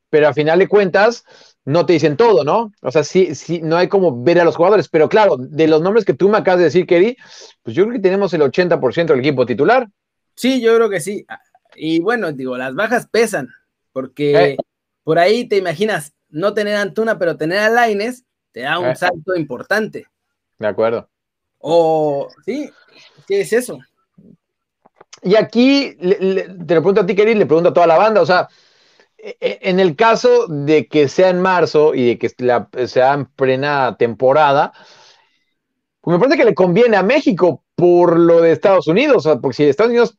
pero a final de cuentas no te dicen todo, ¿no? O sea, sí, sí, no hay como ver a los jugadores, pero claro, de los nombres que tú me acabas de decir, Kerry, pues yo creo que tenemos el 80% del equipo titular. Sí, yo creo que sí. Y bueno, digo, las bajas pesan, porque eh. por ahí te imaginas no tener a Antuna, pero tener a Laines, te da un eh. salto importante. De acuerdo. O, sí, ¿qué es eso? Y aquí te lo pregunto a ti, Kerry, le pregunto a toda la banda, o sea, e, e, en el caso de que sea en marzo y de que sea en plena temporada, pues me parece que le conviene a México por lo de Estados Unidos, o sea, porque si Estados Unidos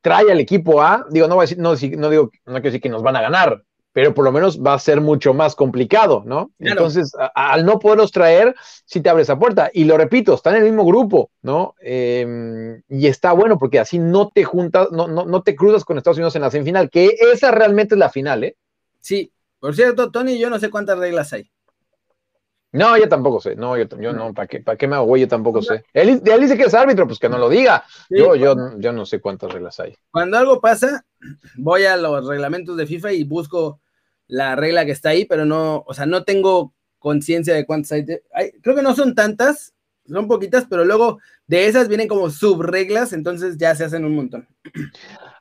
trae al equipo A, digo, no voy a decir, no, no digo, no quiero decir que nos van a ganar, pero por lo menos va a ser mucho más complicado, ¿no? Entonces, al no poderlos traer, sí te abre esa puerta. Y lo repito, están en el mismo grupo, ¿no? Em, y está bueno porque así no te juntas, no, no, no te cruzas con Estados Unidos en la semifinal, que esa realmente es la final, ¿eh? Sí, por cierto, Tony, yo no sé cuántas reglas hay. No, yo tampoco sé. No, yo, yo no. ¿Para qué, ¿Para qué me hago güey? Yo tampoco sé. Él, dice que es árbitro, pues que no lo diga. yo, yo, yo no sé cuántas reglas hay. Cuando algo pasa, voy a los reglamentos de FIFA y busco la regla que está ahí, pero no, o sea, no tengo conciencia de cuántas hay, Creo que no son tantas, son poquitas, pero luego de esas vienen como subreglas, entonces ya se hacen un montón.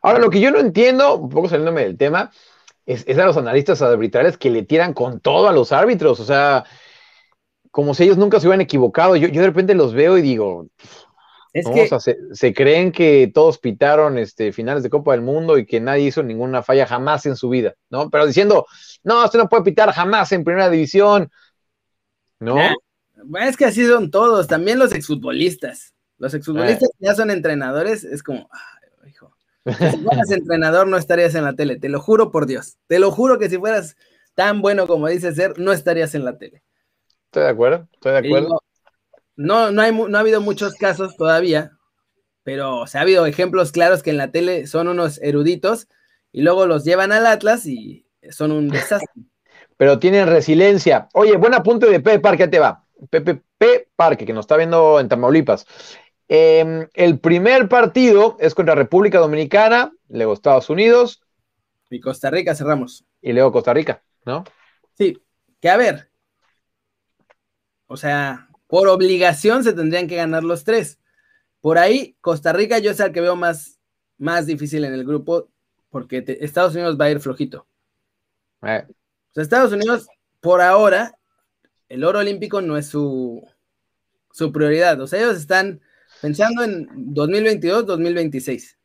Ahora, lo que yo no entiendo, un poco saliéndome del tema, es, es a los analistas arbitrales que le tiran con todo a los árbitros. O sea, como si ellos nunca se hubieran equivocado. Yo, de repente los veo y digo, es que... se, creen que todos pitaron este, finales de Copa del Mundo y que nadie hizo ninguna falla jamás en su vida, ¿no? Pero diciendo, no, usted no puede pitar jamás en primera división, ¿no? es que así son todos, también los exfutbolistas. Los exfutbolistas ya son entrenadores, es como, hijo, si fueras entrenador no estarías en la tele, te lo juro por Dios, te lo juro que si fueras tan bueno como dices ser, no estarías en la tele. Estoy de acuerdo, estoy de acuerdo. no, no, hay, no ha habido muchos casos todavía, pero se ha habido ejemplos claros que en la tele son unos eruditos y luego los llevan al Atlas y son un desastre. pero tienen resiliencia. Oye, buen apunte de Pepe Parque, te va. Pepe Parque, que nos está viendo en Tamaulipas. Em, el primer partido es contra República Dominicana, luego Estados Unidos. Y Costa Rica cerramos. Y luego Costa Rica, ¿no? Sí, que a ver, o sea, por obligación se tendrían que ganar los tres. Por ahí, Costa Rica yo es el que veo más, más difícil en el grupo porque Estados Unidos va a ir flojito. Eh. O sea, Estados Unidos, por ahora, el oro olímpico no es su, su prioridad. O sea, ellos están pensando en 2022, 2026.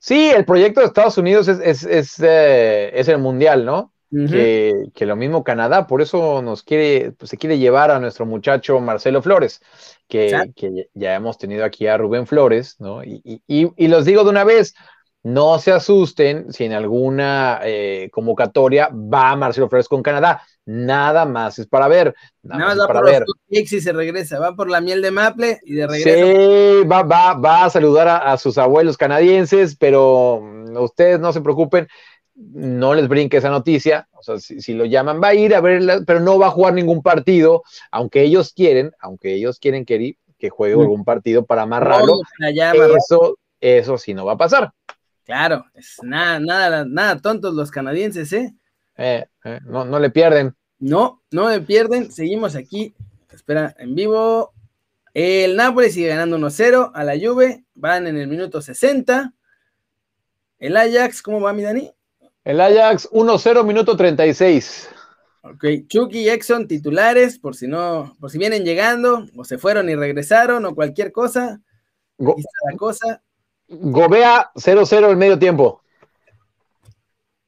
Sí, el proyecto de Estados Unidos es, es, es, eh, es el mundial, ¿no? Que, lo mismo Canadá, por eso nos quiere, pues, se quiere llevar a nuestro muchacho Marcelo Flores, que, ya hemos tenido aquí a Rubén Flores, ¿no? Y, y, los digo de una vez, no se asusten si en alguna eh, convocatoria va Marcelo Flores con Canadá. Nada más es para ver. Nada, más va para por ver. y se regresa, va por la miel de maple y de regreso. Sí, va, va, va a saludar a, sus abuelos canadienses, pero mm, ustedes no se preocupen, no les brinque esa noticia. O sea, si, lo llaman, va a ir a ver, pero no va a jugar ningún partido, aunque ellos quieren, aunque ellos quieren que, que juegue algún partido para amarrarlo. eso, eso sí no va a pasar. Claro, es nada, nada, nada tontos los canadienses, ¿eh? eh, eh no, no le pierden. No, no le pierden. Seguimos aquí. Espera, en vivo. El Nápoles sigue ganando 1-0 a la Juve. Van en el minuto 60. El Ajax, ¿cómo va mi Dani? El Ajax 1-0, minuto 36. Ok, Chucky y Exxon titulares, por si no, por si vienen llegando, o se fueron y regresaron, o cualquier cosa. La cosa. Gobea 0-0 el medio tiempo.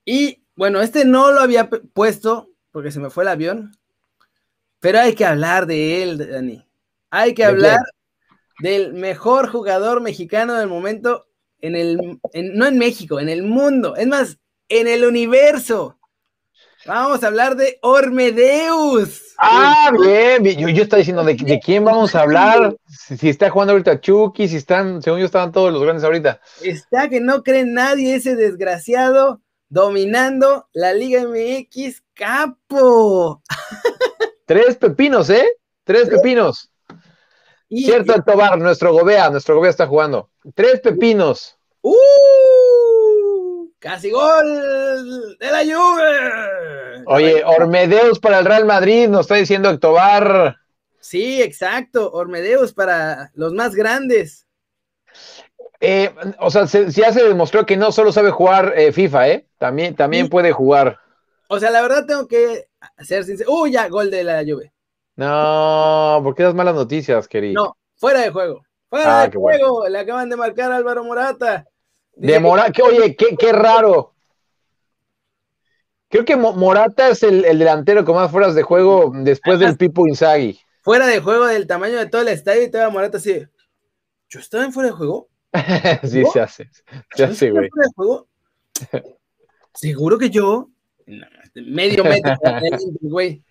Y bueno, este no lo había puesto porque se me fue el avión, pero hay que hablar de él, Dani. Hay que hablar del mejor jugador mexicano del momento en el, no en México, en el mundo, es más, en el universo. Vamos a hablar de Ormedeus. Ah, bien, Yo, yo estaba diciendo de, quién vamos a hablar. Si, está jugando ahorita Chucky, si están, según yo, estaban todos los grandes ahorita. Está que no cree nadie ese desgraciado dominando la Liga MX, capo. Tres pepinos, ¿eh? Tres pepinos. Cierto, el Tobar, nuestro Gobea, nuestro Gobea está jugando. Tres pepinos. ¡Uh! Casi gol de la Juve. Oye, Ormedeus para el Real Madrid, nos está diciendo Ectobar. Sí, exacto, Ormedeus para los más grandes. Eh, o sea, ya se demostró que no solo sabe jugar eh, FIFA, ¿eh? También, también puede jugar. O sea, la verdad tengo que ser sincero. ¡Uh, ya! Gol de la Juve. No, ¿por qué das malas noticias, querido? No, fuera de juego. Fuera ah, de juego. Le acaban de marcar a Álvaro Morata. De Morata, oye, qué, raro. Creo que Morata es el, delantero con más fueras de juego después del Pipo Inzaghi. Fuera de juego del tamaño de todo el estadio y todavía Morata así. ¿Yo estaba en fuera de juego? sí, se hace. Se hace, güey. Fuera de juego? Seguro que yo. medio metro, güey.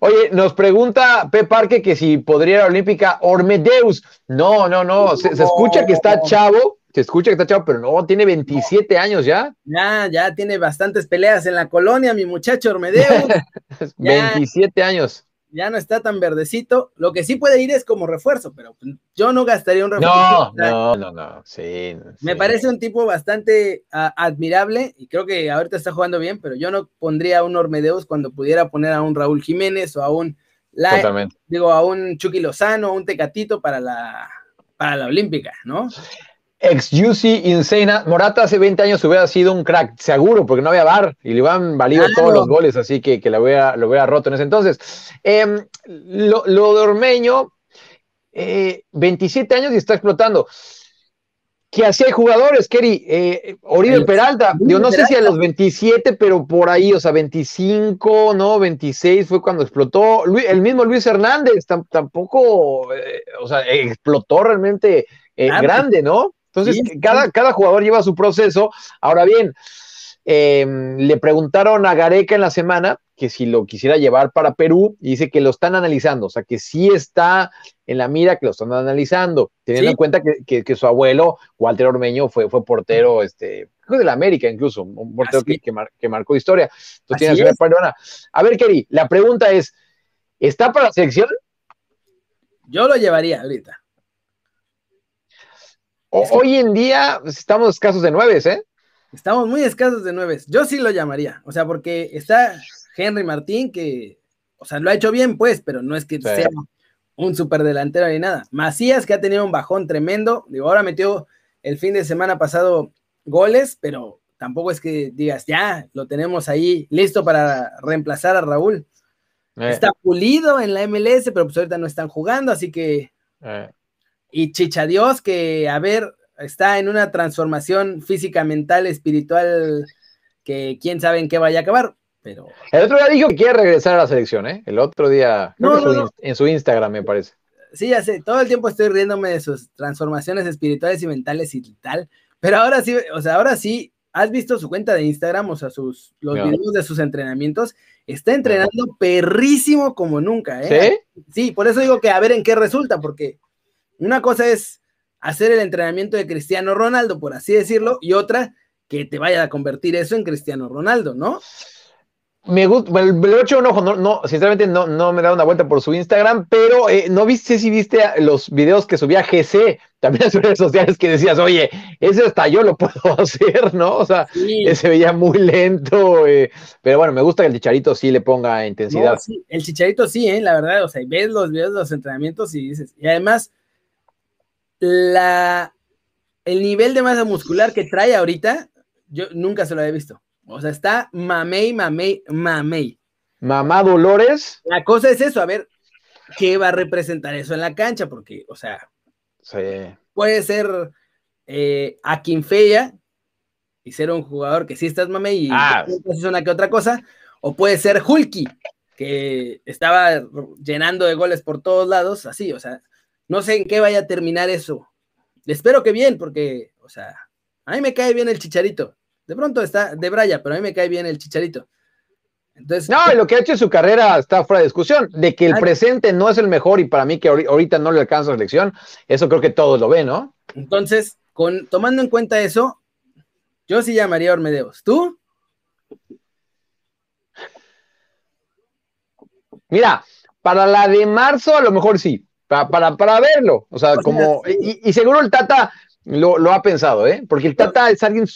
Oye, nos pregunta P. Parque que si podría ir a la Olímpica Ormedeus. No, no, no. Se, escucha que está chavo, se escucha que está chavo, pero no, tiene 27 años ya. Ya, ya tiene bastantes peleas en la colonia, mi muchacho Ormedeus. 27 años ya no está tan verdecito. Lo que sí puede ir es como refuerzo, pero yo no gastaría un refuerzo. No, no, no, no, sí. Me parece un tipo bastante admirable y creo que ahorita está jugando bien, pero yo no pondría a un Ormedeus cuando pudiera poner a un Raúl Jiménez o a un digo a un Chucky Lozano, un Tecatito para la para la Olímpica, ¿no? Ex Juicy Insane. Morata hace 20 años hubiera sido un crack, seguro, porque no había bar y le hubieran valido todos los goles, así que, que lo, hubiera, lo hubiera roto en ese entonces. Em, lo, de Ormeño, 27 eh, años y está explotando. Que así hay jugadores, Kerry, eh, Oribe Peralta, yo no sé si a los 27, pero por ahí, o sea, 25, no, 26 fue cuando explotó. el mismo Luis Hernández tampoco, eh, o sea, explotó realmente grande, ¿no? Entonces, cada, cada jugador lleva su proceso. Ahora bien, em, le preguntaron a Gareca en la semana que si lo quisiera llevar para Perú y dice que lo están analizando, o sea, que sí está en la mira, que lo están analizando, teniendo en cuenta que, su abuelo, Walter Ormeño, fue, fue portero, este, de la América incluso, un portero que, que, marcó historia. Entonces tiene peruana. A ver, Keri, la pregunta es, ¿está para la selección? Yo lo llevaría ahorita. Hoy en día pues, estamos escasos de nueve, ¿eh? Estamos muy escasos de nueve. Yo sí lo llamaría. O sea, porque está Henry Martín, que, o sea, lo ha hecho bien, pues, pero no es que sea un superdelantero ni nada. Macías, que ha tenido un bajón tremendo. Digo, ahora metió el fin de semana pasado goles, pero tampoco es que digas, ya, lo tenemos ahí listo para reemplazar a Raúl. Eh. Está pulido en la MLS, pero pues ahorita no están jugando, así que eh. Y Chicha Dios, que a ver, está en una transformación física, mental, espiritual que quién sabe en qué vaya a acabar, pero... El otro día dijo que quiere regresar a la selección, ¿eh? El otro día, en su Instagram, me parece. Sí, ya sé, todo el tiempo estoy riéndome de sus transformaciones espirituales y mentales y tal, pero ahora sí, o sea, ahora sí, has visto su cuenta de Instagram, o sea, sus, los videos de sus entrenamientos, está entrenando perrísimo como nunca, ¿eh? ¿Sí? Sí, por eso digo que a ver en qué resulta, porque una cosa es hacer el entrenamiento de Cristiano Ronaldo, por así decirlo, y otra que te vaya a convertir eso en Cristiano Ronaldo, ¿no? Me gusta, le he hecho un ojo, no, no, sinceramente no, no me he dado una vuelta por su Instagram, pero eh, no viste si viste los videos que subía GC, también en sus redes sociales que decías, oye, ese hasta yo lo puedo hacer, ¿no? O sea, se veía muy lento, eh, pero bueno, me gusta que el chicharito sí le ponga intensidad. sí, el chicharito sí, ¿eh? la verdad, o sea, ves los videos de los entrenamientos y dices, y además, la, el nivel de masa muscular que trae ahorita, yo nunca se lo había visto. O sea, está mamey, mamey, mamey. Mamá Dolores. La cosa es eso, a ver qué va a representar eso en la cancha, porque, o sea, puede ser eh, Akinfeya y ser un jugador que sí estás mamey y ah. es una que otra cosa, o puede ser Hulky, que estaba llenando de goles por todos lados, así, o sea, no sé en qué vaya a terminar eso. Espero que bien, porque, o sea, a mí me cae bien el chicharito. De pronto está de Braya, pero a mí me cae bien el chicharito. Entonces, no, lo que ha hecho en su carrera está fuera de discusión. De que el ah, presente no es el mejor y para mí que ahorita no le alcanza la selección, eso creo que todos lo ven, ¿no? Entonces, con, tomando en cuenta eso, yo sí llamaría a Ormedeos. ¿Tú? Mira, para la de marzo a lo mejor sí, para, para, verlo. O sea, como, y, seguro el Tata lo, ha pensado, ¿eh? Porque el Tata es alguien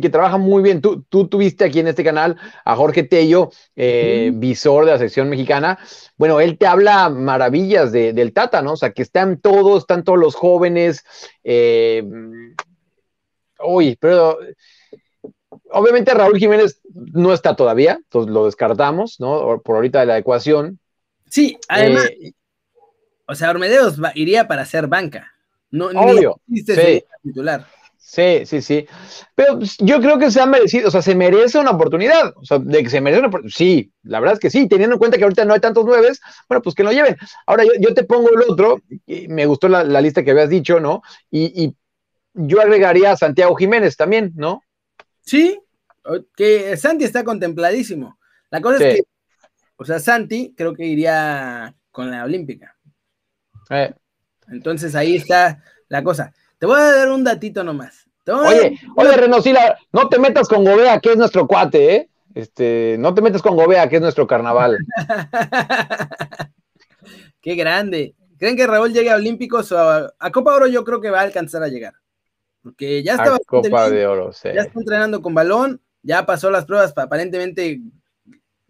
que trabaja muy bien. Tú, tú tuviste aquí en este canal a Jorge Tello, eh, visor de la sección mexicana. Bueno, él te habla maravillas del Tata, ¿no? O sea, que están todos, están todos los jóvenes. Eh, uy, pero obviamente Raúl Jiménez no está todavía, entonces lo descartamos, ¿no? Por ahorita de la ecuación. Sí, además, eh, o sea, Ormedeos iría para ser banca. No, Obvio. sí. titular. Sí, sí, sí. Pero pues, yo creo que se ha merecido, o sea, se merece una oportunidad. O sea, de que se merece una oportunidad. Sí, la verdad es que sí, teniendo en cuenta que ahorita no hay tantos nueves, bueno, pues que lo lleven. Ahora yo, te pongo el otro, y me gustó la, lista que habías dicho, ¿no? Y, yo agregaría a Santiago Jiménez también, ¿no? Sí, que Santi está contempladísimo. La cosa es que, o sea, Santi creo que iría con la Olímpica. Eh. Entonces ahí está la cosa. Te voy a dar un datito nomás. Oye, oye, Renosila, no te metas con Gobea, que es nuestro cuate, ¿eh? Este, no te metas con Gobea, que es nuestro carnaval. Qué grande. ¿Creen que Raúl llegue a Olímpicos o a, Copa Oro? Yo creo que va a alcanzar a llegar. Porque ya está Copa de Oro, Ya está entrenando con balón, ya pasó las pruebas aparentemente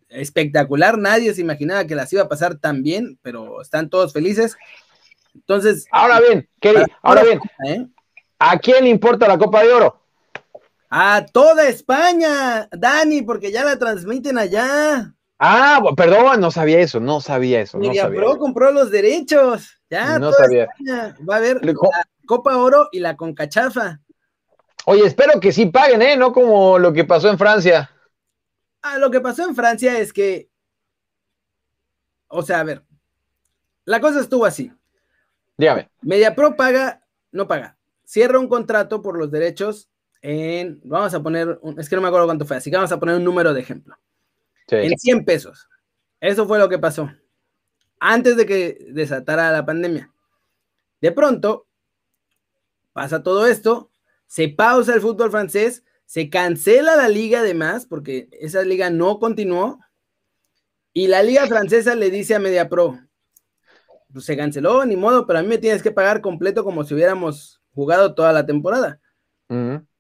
espectacular. Nadie se imaginaba que las iba a pasar tan bien, pero están todos felices. Entonces. Ahora bien, Kelly, ahora bien. ¿eh? ¿A quién le importa la Copa de Oro? A toda España, Dani, porque ya la transmiten allá. Ah, perdón, no sabía eso, no sabía eso. No Pro compró los derechos. Ya, no sabía. va a haber la Copa Oro y la Concachafa. Oye, espero que sí paguen, ¿eh? No como lo que pasó en Francia. Ah, lo que pasó en Francia es que. O sea, a ver. La cosa estuvo así. Dígame. MediaPro paga, no paga, cierra un contrato por los derechos en, vamos a poner, es que no me acuerdo cuánto fue, así que vamos a poner un número de ejemplo. En 100 pesos. Eso fue lo que pasó antes de que desatara la pandemia. De pronto, pasa todo esto, se pausa el fútbol francés, se cancela la liga además, porque esa liga no continuó, y la liga francesa le dice a MediaPro, pues se canceló, ni modo, pero a mí me tienes que pagar completo como si hubiéramos jugado toda la temporada.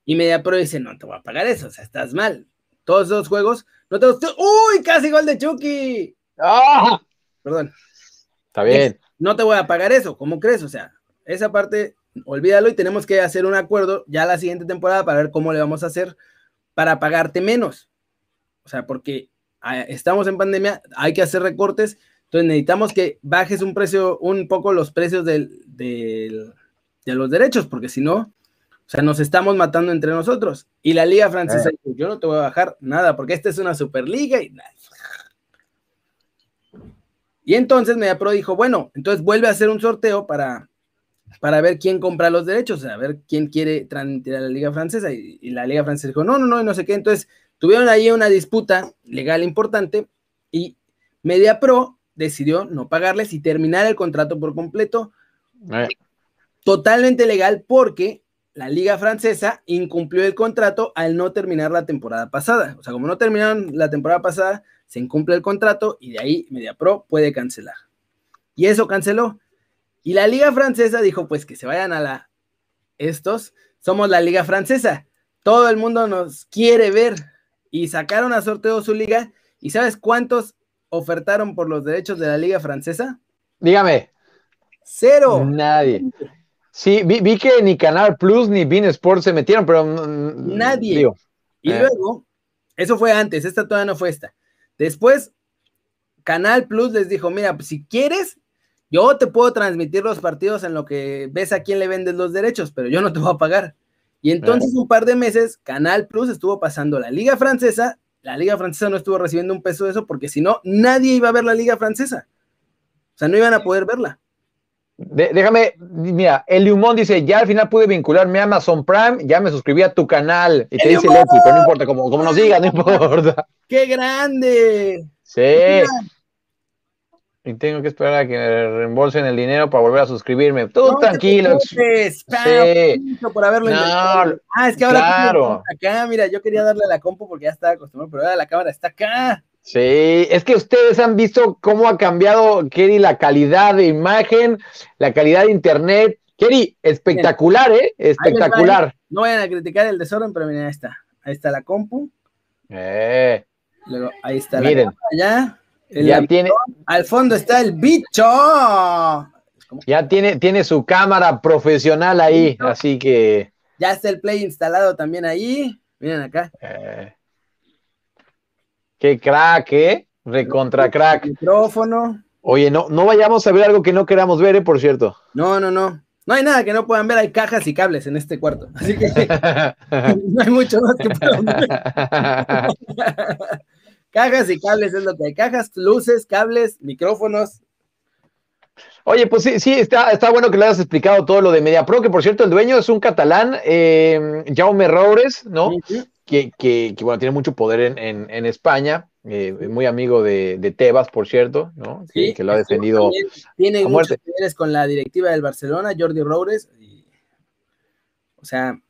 Y Media Pro dice, no te voy a pagar eso, o sea, estás mal. Todos esos juegos, no te ¡Uy! Casi gol de Chucky. ¡Ah! Perdón. Está bien. no te voy a pagar eso, ¿cómo crees? O sea, esa parte, olvídalo y tenemos que hacer un acuerdo ya la siguiente temporada para ver cómo le vamos a hacer para pagarte menos. O sea, porque ah, estamos en pandemia, hay que hacer recortes entonces necesitamos que bajes un precio, un poco los precios de los derechos, porque si no, O sea, nos estamos matando entre nosotros. Y la liga francesa eh. dijo, yo no te voy a bajar nada, porque esta es una superliga y Y entonces MediaPro dijo, bueno, entonces vuelve a hacer un sorteo para, para ver quién compra los derechos, a ver quién quiere transmitir a la liga francesa. Y, y la liga francesa dijo, no, no, no, y no sé qué. Entonces tuvieron ahí una disputa legal importante y MediaPro decidió no pagarles y terminar el contrato por completo. Eh. Totalmente legal porque la liga francesa incumplió el contrato al no terminar la temporada pasada. O sea, como no terminaron la temporada pasada, se incumple el contrato y de ahí MediaPro puede cancelar. Y eso canceló. Y la liga francesa dijo, pues que se vayan a la... Estos somos la liga francesa. Todo el mundo nos quiere ver. Y sacaron a sorteo su liga. ¿Y sabes cuántos ofertaron por los derechos de la liga francesa? Dígame. Cero. Nadie. Sí, vi, que ni Canal Plus ni Bean Sports se metieron, pero. Mm, Nadie. y eh. luego, eso fue antes, esta todavía no fue esta. Después, Canal Plus les dijo: Mira, pues, si quieres, yo te puedo transmitir los partidos en lo que ves a quién le vendes los derechos, pero yo no te voy a pagar. Y entonces, eh. un par de meses, Canal Plus estuvo pasando la Liga Francesa la Liga Francesa no estuvo recibiendo un peso de eso porque si no, nadie iba a ver la Liga Francesa. O sea, no iban a poder verla. déjame, mira, el Lumón dice, ya al final pude vincularme a Amazon Prime, ya me suscribí a tu canal. Y te dice Leti, pero no importa, como, como nos diga, no importa. ¡Qué grande! Sí. Y tengo que esperar a que me reembolsen el dinero para volver a suscribirme. Tú tranquilo. sí. por haberlo no, Ah, es que ahora claro. acá, mira, yo quería darle a la compu porque ya estaba acostumbrado, pero ahora la cámara está acá. Sí, es que ustedes han visto cómo ha cambiado, Kerry, la calidad de imagen, la calidad de internet. Kerry, espectacular, ¿eh? Espectacular. No vayan a criticar el desorden, pero miren, ahí está. Ahí está la compu. Eh. Luego, ahí está miren. la cámara ya tiene. Al fondo está el bicho. Ya tiene, tiene su cámara profesional ahí, así que. Ya está el play instalado también ahí. Miren acá. Eh, qué crack, ¿eh? Recontra crack. Micrófono. Oye, no, no vayamos a ver algo que no queramos ver, ¿eh? Por cierto. No, no, no. No hay nada que no puedan ver, hay cajas y cables en este cuarto. Así que no hay mucho más que puedan ver. Cajas y cables es lo que hay. Cajas, luces, cables, micrófonos. Oye, pues sí, sí, está, está bueno que le hayas explicado todo lo de MediaPro, que por cierto, el dueño es un catalán, eh, Jaume Roures, ¿no? que, que, bueno, tiene mucho poder en, España, eh, muy amigo de, Tebas, por cierto, ¿no? Sí, que, lo ha defendido. Tiene muchos poderes con la directiva del Barcelona, Jordi Roures. o sea,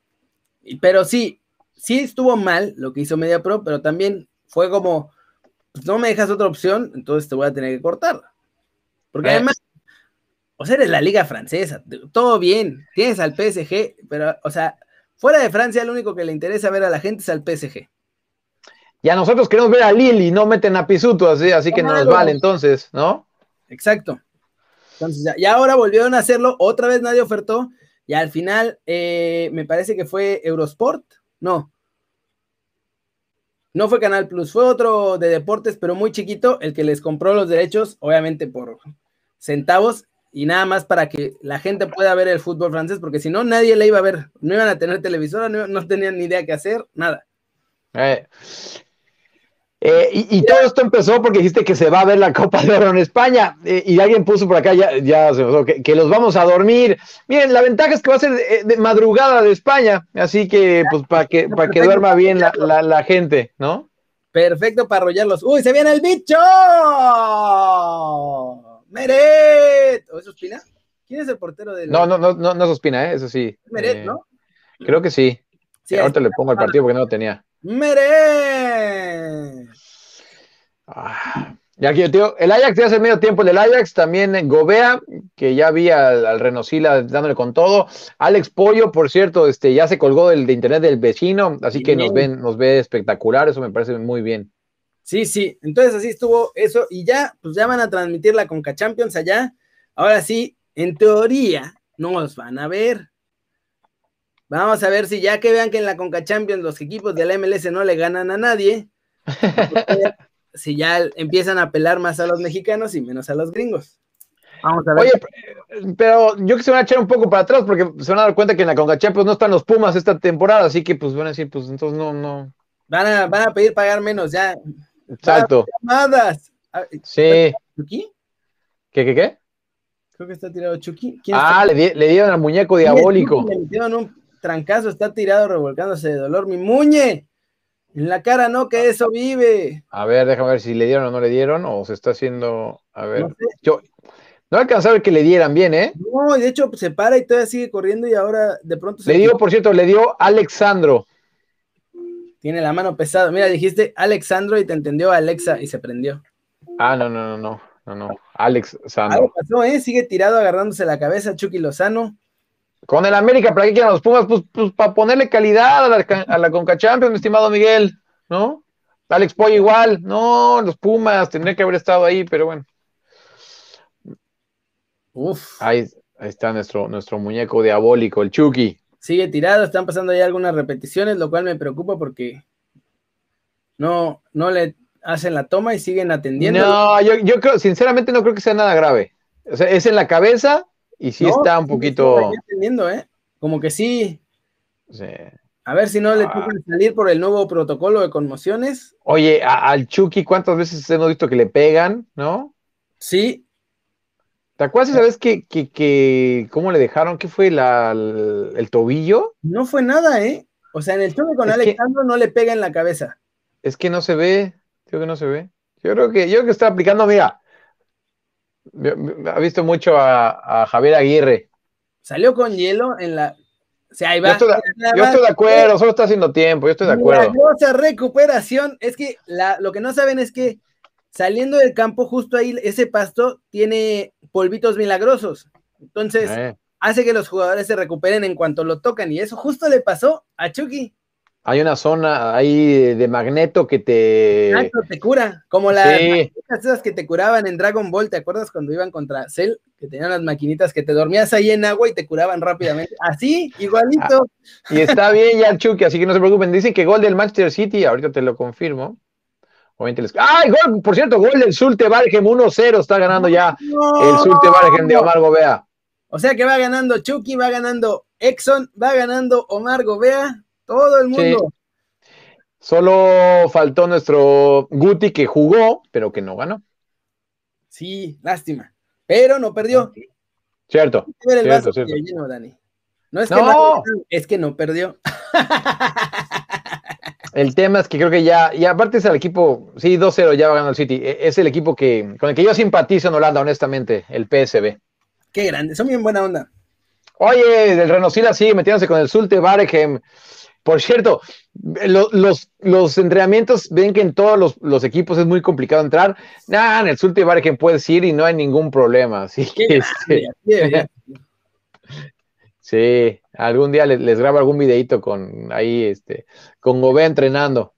pero sí, sí estuvo mal lo que hizo MediaPro, pero también fue como, pues no me dejas otra opción, entonces te voy a tener que cortar. Porque eh. además, o sea, eres la liga francesa, todo bien, tienes al PSG, pero, o sea, fuera de Francia, lo único que le interesa ver a la gente es al PSG. Y a nosotros queremos ver a Lille y no meten a Pisuto, así, así que no nos vale entonces, ¿no? Exacto. Entonces, ya, y ahora volvieron a hacerlo, otra vez nadie ofertó, y al final eh, me parece que fue Eurosport, no, no fue Canal Plus, fue otro de deportes, pero muy chiquito, el que les compró los derechos, obviamente por centavos, y nada más para que la gente pueda ver el fútbol francés, porque si no, nadie le iba a ver. No iban a tener televisora, no, tenían ni idea qué hacer, nada. Eh, eh, y, todo esto empezó porque dijiste que se va a ver la Copa de Oro en España eh, y alguien puso por acá, ya, ya se pasó, que, los vamos a dormir. Miren, la ventaja es que va a ser de, madrugada de España, así que pues para que, para que duerma bien la, gente, ¿no? Perfecto para arrollarlos. ¡Uy, se viene el bicho! ¡Meret! ¿O es Ospina? ¿Quién es el portero del.? No, no, no, no, no es Ospina, ¿eh? eso sí. Meret, eh, ¿no? Creo que sí. sí Ahorita le pongo el partido porque no lo tenía. ¡Mere! Ah, y aquí, tío, el Ajax ya hace medio tiempo el del Ajax, también Gobea, que ya vi al, al, Renosila dándole con todo. Alex Pollo, por cierto, este, ya se colgó del, de internet del vecino, así que nos ven, nos ve espectacular, eso me parece muy bien. Sí, sí, entonces así estuvo eso, y ya, pues ya van a transmitir la Conca Champions allá. Ahora sí, en teoría, nos van a ver. Vamos a ver si ya que vean que en la Conca Champions los equipos de la MLS no le ganan a nadie, si ya empiezan a apelar más a los mexicanos y menos a los gringos. Vamos a ver. Oye, pero yo que se van a echar un poco para atrás porque se van a dar cuenta que en la Conca pues no están los Pumas esta temporada, así que pues van a decir, pues entonces no, no. Van a, van a pedir pagar menos ya. Exacto. Llamadas. Sí. ¿Chucky? ¿Qué, qué, qué? Creo que está tirado Chucky. ah, le, le, dieron al muñeco diabólico. Le metieron un trancazo, está tirado revolcándose de dolor. Mi muñe. En la cara no, que eso vive. A ver, déjame ver si le dieron o no le dieron, o se está haciendo. A ver. No Yo no alcanzaba a ver que le dieran bien, ¿eh? No, de hecho se para y todavía sigue corriendo y ahora de pronto se. Le dio, por cierto, le dio Alexandro. Tiene la mano pesada. Mira, dijiste Alexandro y te entendió Alexa y se prendió. Ah, no, no, no, no, no, no. Alex Sandro. Algo pasó, ¿eh? Sigue tirado agarrándose la cabeza Chucky Lozano. Con el América, ¿para qué quieren los Pumas? Pues, pues para ponerle calidad a la, a la Conca Champions, mi estimado Miguel, ¿no? Alex Poy igual, no, los Pumas tendría que haber estado ahí, pero bueno. Uf. Ahí, está nuestro, nuestro muñeco diabólico, el Chucky. Sigue tirado, están pasando ya algunas repeticiones, lo cual me preocupa porque no, no le hacen la toma y siguen atendiendo. No, yo, yo creo, sinceramente no creo que sea nada grave. O sea, es en la cabeza, y sí está un poquito. Entendiendo, ¿eh? Como que sí. Sí. A ver si no le ah. salir por el nuevo protocolo de conmociones. Oye, al Chucky, ¿cuántas veces hemos visto que le pegan, no? Sí. ¿Te acuerdas esa vez que, que, cómo le dejaron? ¿Qué fue la, el, tobillo? No fue nada, ¿eh? O sea, en el choque con Alejandro no le pega en la cabeza. Es que no se ve, creo que no se ve. Yo creo que, yo creo que está aplicando, mira, ha visto mucho a, Javier Aguirre. Salió con hielo en la. O sea, ahí va. Yo estoy, de, acuerdo, solo está haciendo tiempo, yo estoy de acuerdo. Milagrosa recuperación. Es que lo que no saben es que saliendo del campo, justo ahí, ese pasto tiene polvitos milagrosos. Entonces, eh. hace que los jugadores se recuperen en cuanto lo tocan. Y eso justo le pasó a Chucky. Hay una zona ahí de magneto que te. te cura. Como las esas que te curaban en Dragon Ball. ¿Te acuerdas cuando iban contra Cell? Que tenían las maquinitas que te dormías ahí en agua y te curaban rápidamente. Así, igualito. Ah, y está bien ya, Chucky, así que no se preocupen. Dicen que gol del Manchester City, ahorita te lo confirmo. ¡Ay, gol! Por cierto, gol del Sulte Bargem 1-0. Está ganando ya el Sulte Bargem de Omar Gobea. O sea que va ganando Chucky, va ganando Exxon, va ganando Omar Gobea todo el mundo. Solo faltó nuestro Guti que jugó, pero que no ganó. Sí, lástima. Pero no perdió. Cierto. cierto, No es que no. es que no perdió. El tema es que creo que ya, y aparte es el equipo, sí, 2-0 ya va ganando el City. E, es el equipo que, con el que yo simpatizo en Holanda, honestamente, el PSB. Qué grande, son bien buena onda. Oye, el Renosila sigue metiéndose con el Sulte Baregem. Por cierto, los, los, entrenamientos ven que en todos los, equipos es muy complicado entrar. Nah, en el Sulte que puedes ir y no hay ningún problema. Así que, este, sí, algún día les, les, grabo algún videito con ahí, este, con Gobea entrenando.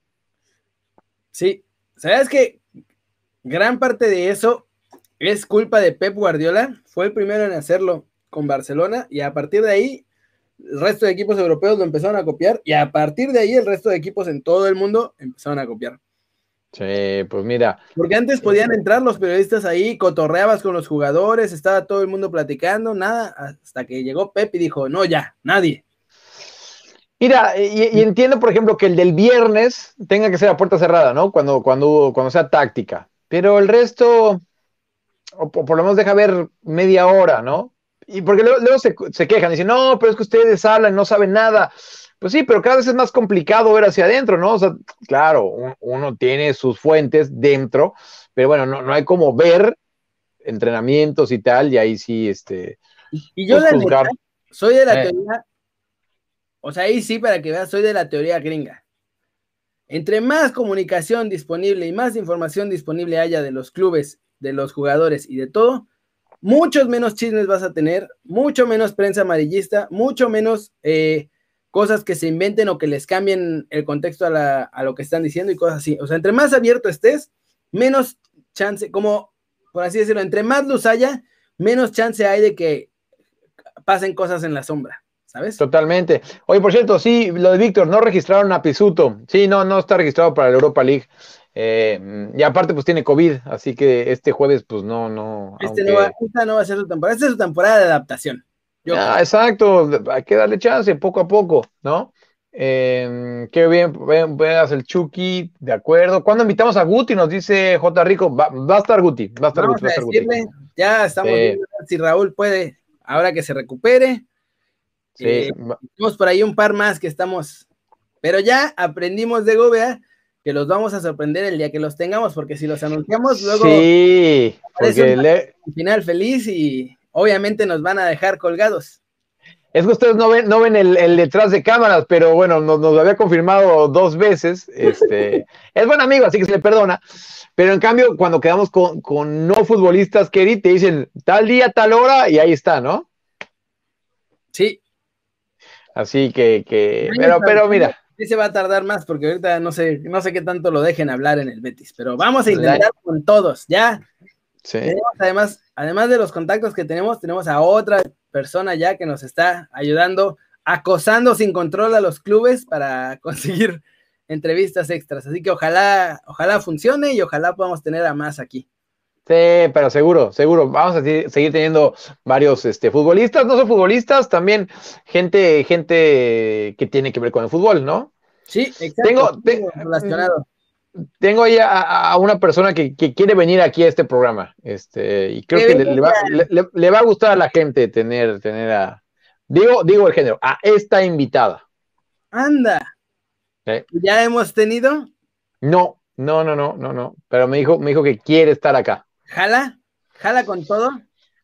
Sí, ¿sabes que Gran parte de eso es culpa de Pep Guardiola. Fue el primero en hacerlo con Barcelona y a partir de ahí el resto de equipos europeos lo empezaron a copiar y a partir de ahí el resto de equipos en todo el mundo empezaron a copiar. Sí, pues mira. Porque antes podían entrar los periodistas ahí, cotorreabas con los jugadores, estaba todo el mundo platicando, nada, hasta que llegó Pep y dijo, no, ya, nadie. Mira, y, entiendo, por ejemplo, que el del viernes tenga que ser a puerta cerrada, ¿no? Cuando, cuando, cuando sea táctica. Pero el resto, o por lo menos deja ver media hora, ¿no? Y porque luego, se, se, quejan, dicen, no, pero es que ustedes hablan, no saben nada. Pues sí, pero cada vez es más complicado ver hacia adentro, ¿no? O sea, claro, uno tiene sus fuentes dentro, pero bueno, no, no hay como ver entrenamientos y tal, y ahí sí, este. Y yo, pues, la soy de la eh. teoría, o sea, ahí sí, para que veas, soy de la teoría gringa. Entre más comunicación disponible y más información disponible haya de los clubes, de los jugadores y de todo, muchos menos chismes vas a tener, mucho menos prensa amarillista, mucho menos eh, cosas que se inventen o que les cambien el contexto a, lo que están diciendo y cosas así. O sea, entre más abierto estés, menos chance, como por así decirlo, entre más luz haya, menos chance hay de que pasen cosas en la sombra. ¿Sabes? Totalmente. Oye, por cierto, sí, lo de Víctor, no registraron a Pisuto. Sí, no, no está registrado para la Europa League. Eh, y aparte, pues tiene COVID, así que este jueves, pues no, no. Este no va, esta no va a ser su temporada, esta es su temporada de adaptación. ah, exacto, hay que darle chance poco a poco, ¿no? Eh, qué bien, veas el Chucky, de acuerdo. ¿Cuándo invitamos a Guti? Nos dice J. Rico, va, a estar Guti, va a estar Guti. Ya estamos viendo si Raúl puede, ahora que se recupere. Sí. Eh, tenemos por ahí un par más que estamos, pero ya aprendimos de Gobea que los vamos a sorprender el día que los tengamos, porque si los anunciamos, luego sí, un final feliz y obviamente nos van a dejar colgados. Es que ustedes no ven, no ven el, detrás de cámaras, pero bueno, nos, lo había confirmado dos veces. Este, es buen amigo, así que se le perdona. Pero en cambio, cuando quedamos con, con no futbolistas, Kerry, te dicen tal día, tal hora, y ahí está, ¿no? Sí. Así que, que pero, pero mira. Sí se va a tardar más porque ahorita no sé, no sé qué tanto lo dejen hablar en el Betis, pero vamos a intentar con todos, ¿ya? Sí. además, además de los contactos que tenemos, tenemos a otra persona ya que nos está ayudando, acosando sin control a los clubes para conseguir entrevistas extras. Así que ojalá, ojalá funcione y ojalá podamos tener a más aquí. Sí, pero seguro, seguro. Vamos a seguir teniendo varios este, futbolistas, no son futbolistas, también gente, gente que tiene que ver con el fútbol, ¿no? Sí, exacto. Tengo, relacionado. Tengo ahí a, una persona que, quiere venir aquí a este programa, este, y creo que le, va, a gustar a la gente tener, tener a, digo, digo el género, a esta invitada. Anda. ¿Ya hemos tenido? No, no, no, no, no, no. Pero me dijo, me dijo que quiere estar acá. ¿Jala? ¿Jala con todo?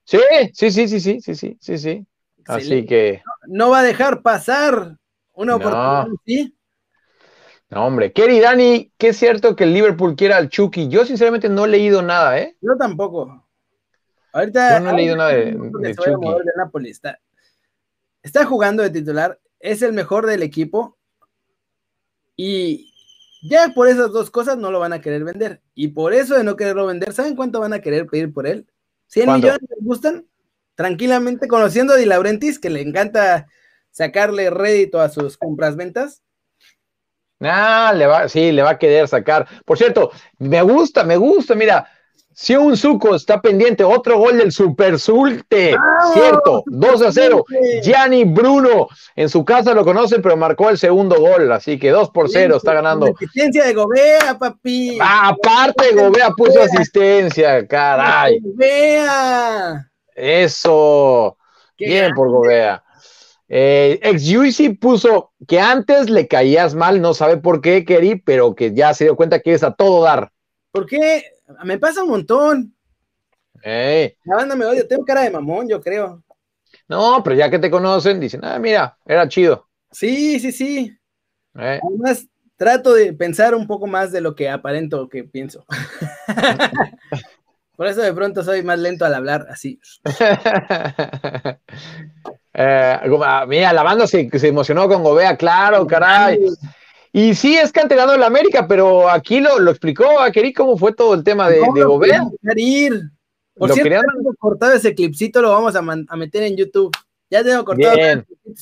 Sí, sí, sí, sí, sí, sí, sí, sí, sí. Así que. No, va a dejar pasar una oportunidad, ¿sí? No, hombre. Kerry Dani, ¿qué es cierto que el Liverpool quiera al Chucky? Yo sinceramente no he leído nada, ¿eh? Yo tampoco. Ahorita. Yo no he leído nada de, de Chucky. Está, está jugando de titular, es el mejor del equipo. Y ya por esas dos cosas no lo van a querer vender. Y por eso de no quererlo vender, ¿saben cuánto van a querer pedir por él? ¿100 millones les gustan? Tranquilamente, conociendo a Di Laurentiis, que le encanta sacarle rédito a sus compras-ventas. Ah, le va, sí, le va a querer sacar. Por cierto, me gusta, me gusta, mira, si un suco está pendiente, otro gol del Super Sulte, cierto, 2 a 0. Gianni Bruno, en su casa lo conocen, pero marcó el segundo gol, así que 2 por 0 está ganando. Asistencia de Gobea, papi. Ah, aparte, Gobea puso asistencia, caray. Gobea. Eso. Bien por Gobea. Eh, ex Juicy puso que antes le caías mal, no sabe por qué, Keri, pero que ya se dio cuenta que es a todo dar. ¿Por qué? Me pasa un montón. La banda me odia, tengo cara de mamón, yo creo. No, pero ya que te conocen, dicen, ah, mira, era chido. Sí, sí, sí. Además, trato de pensar un poco más de lo que aparento que pienso. Por eso de pronto soy más lento al hablar, así. eh, ah, mira, la banda se, se, emocionó con Gobea, claro, caray. Y sí, es canterano de la América, pero aquí lo, lo explicó a cómo fue todo el tema de, de Gobea. Ir. Por lo cierto, tengo cortado ese clipcito, lo vamos a, a, meter en YouTube. Ya tengo cortado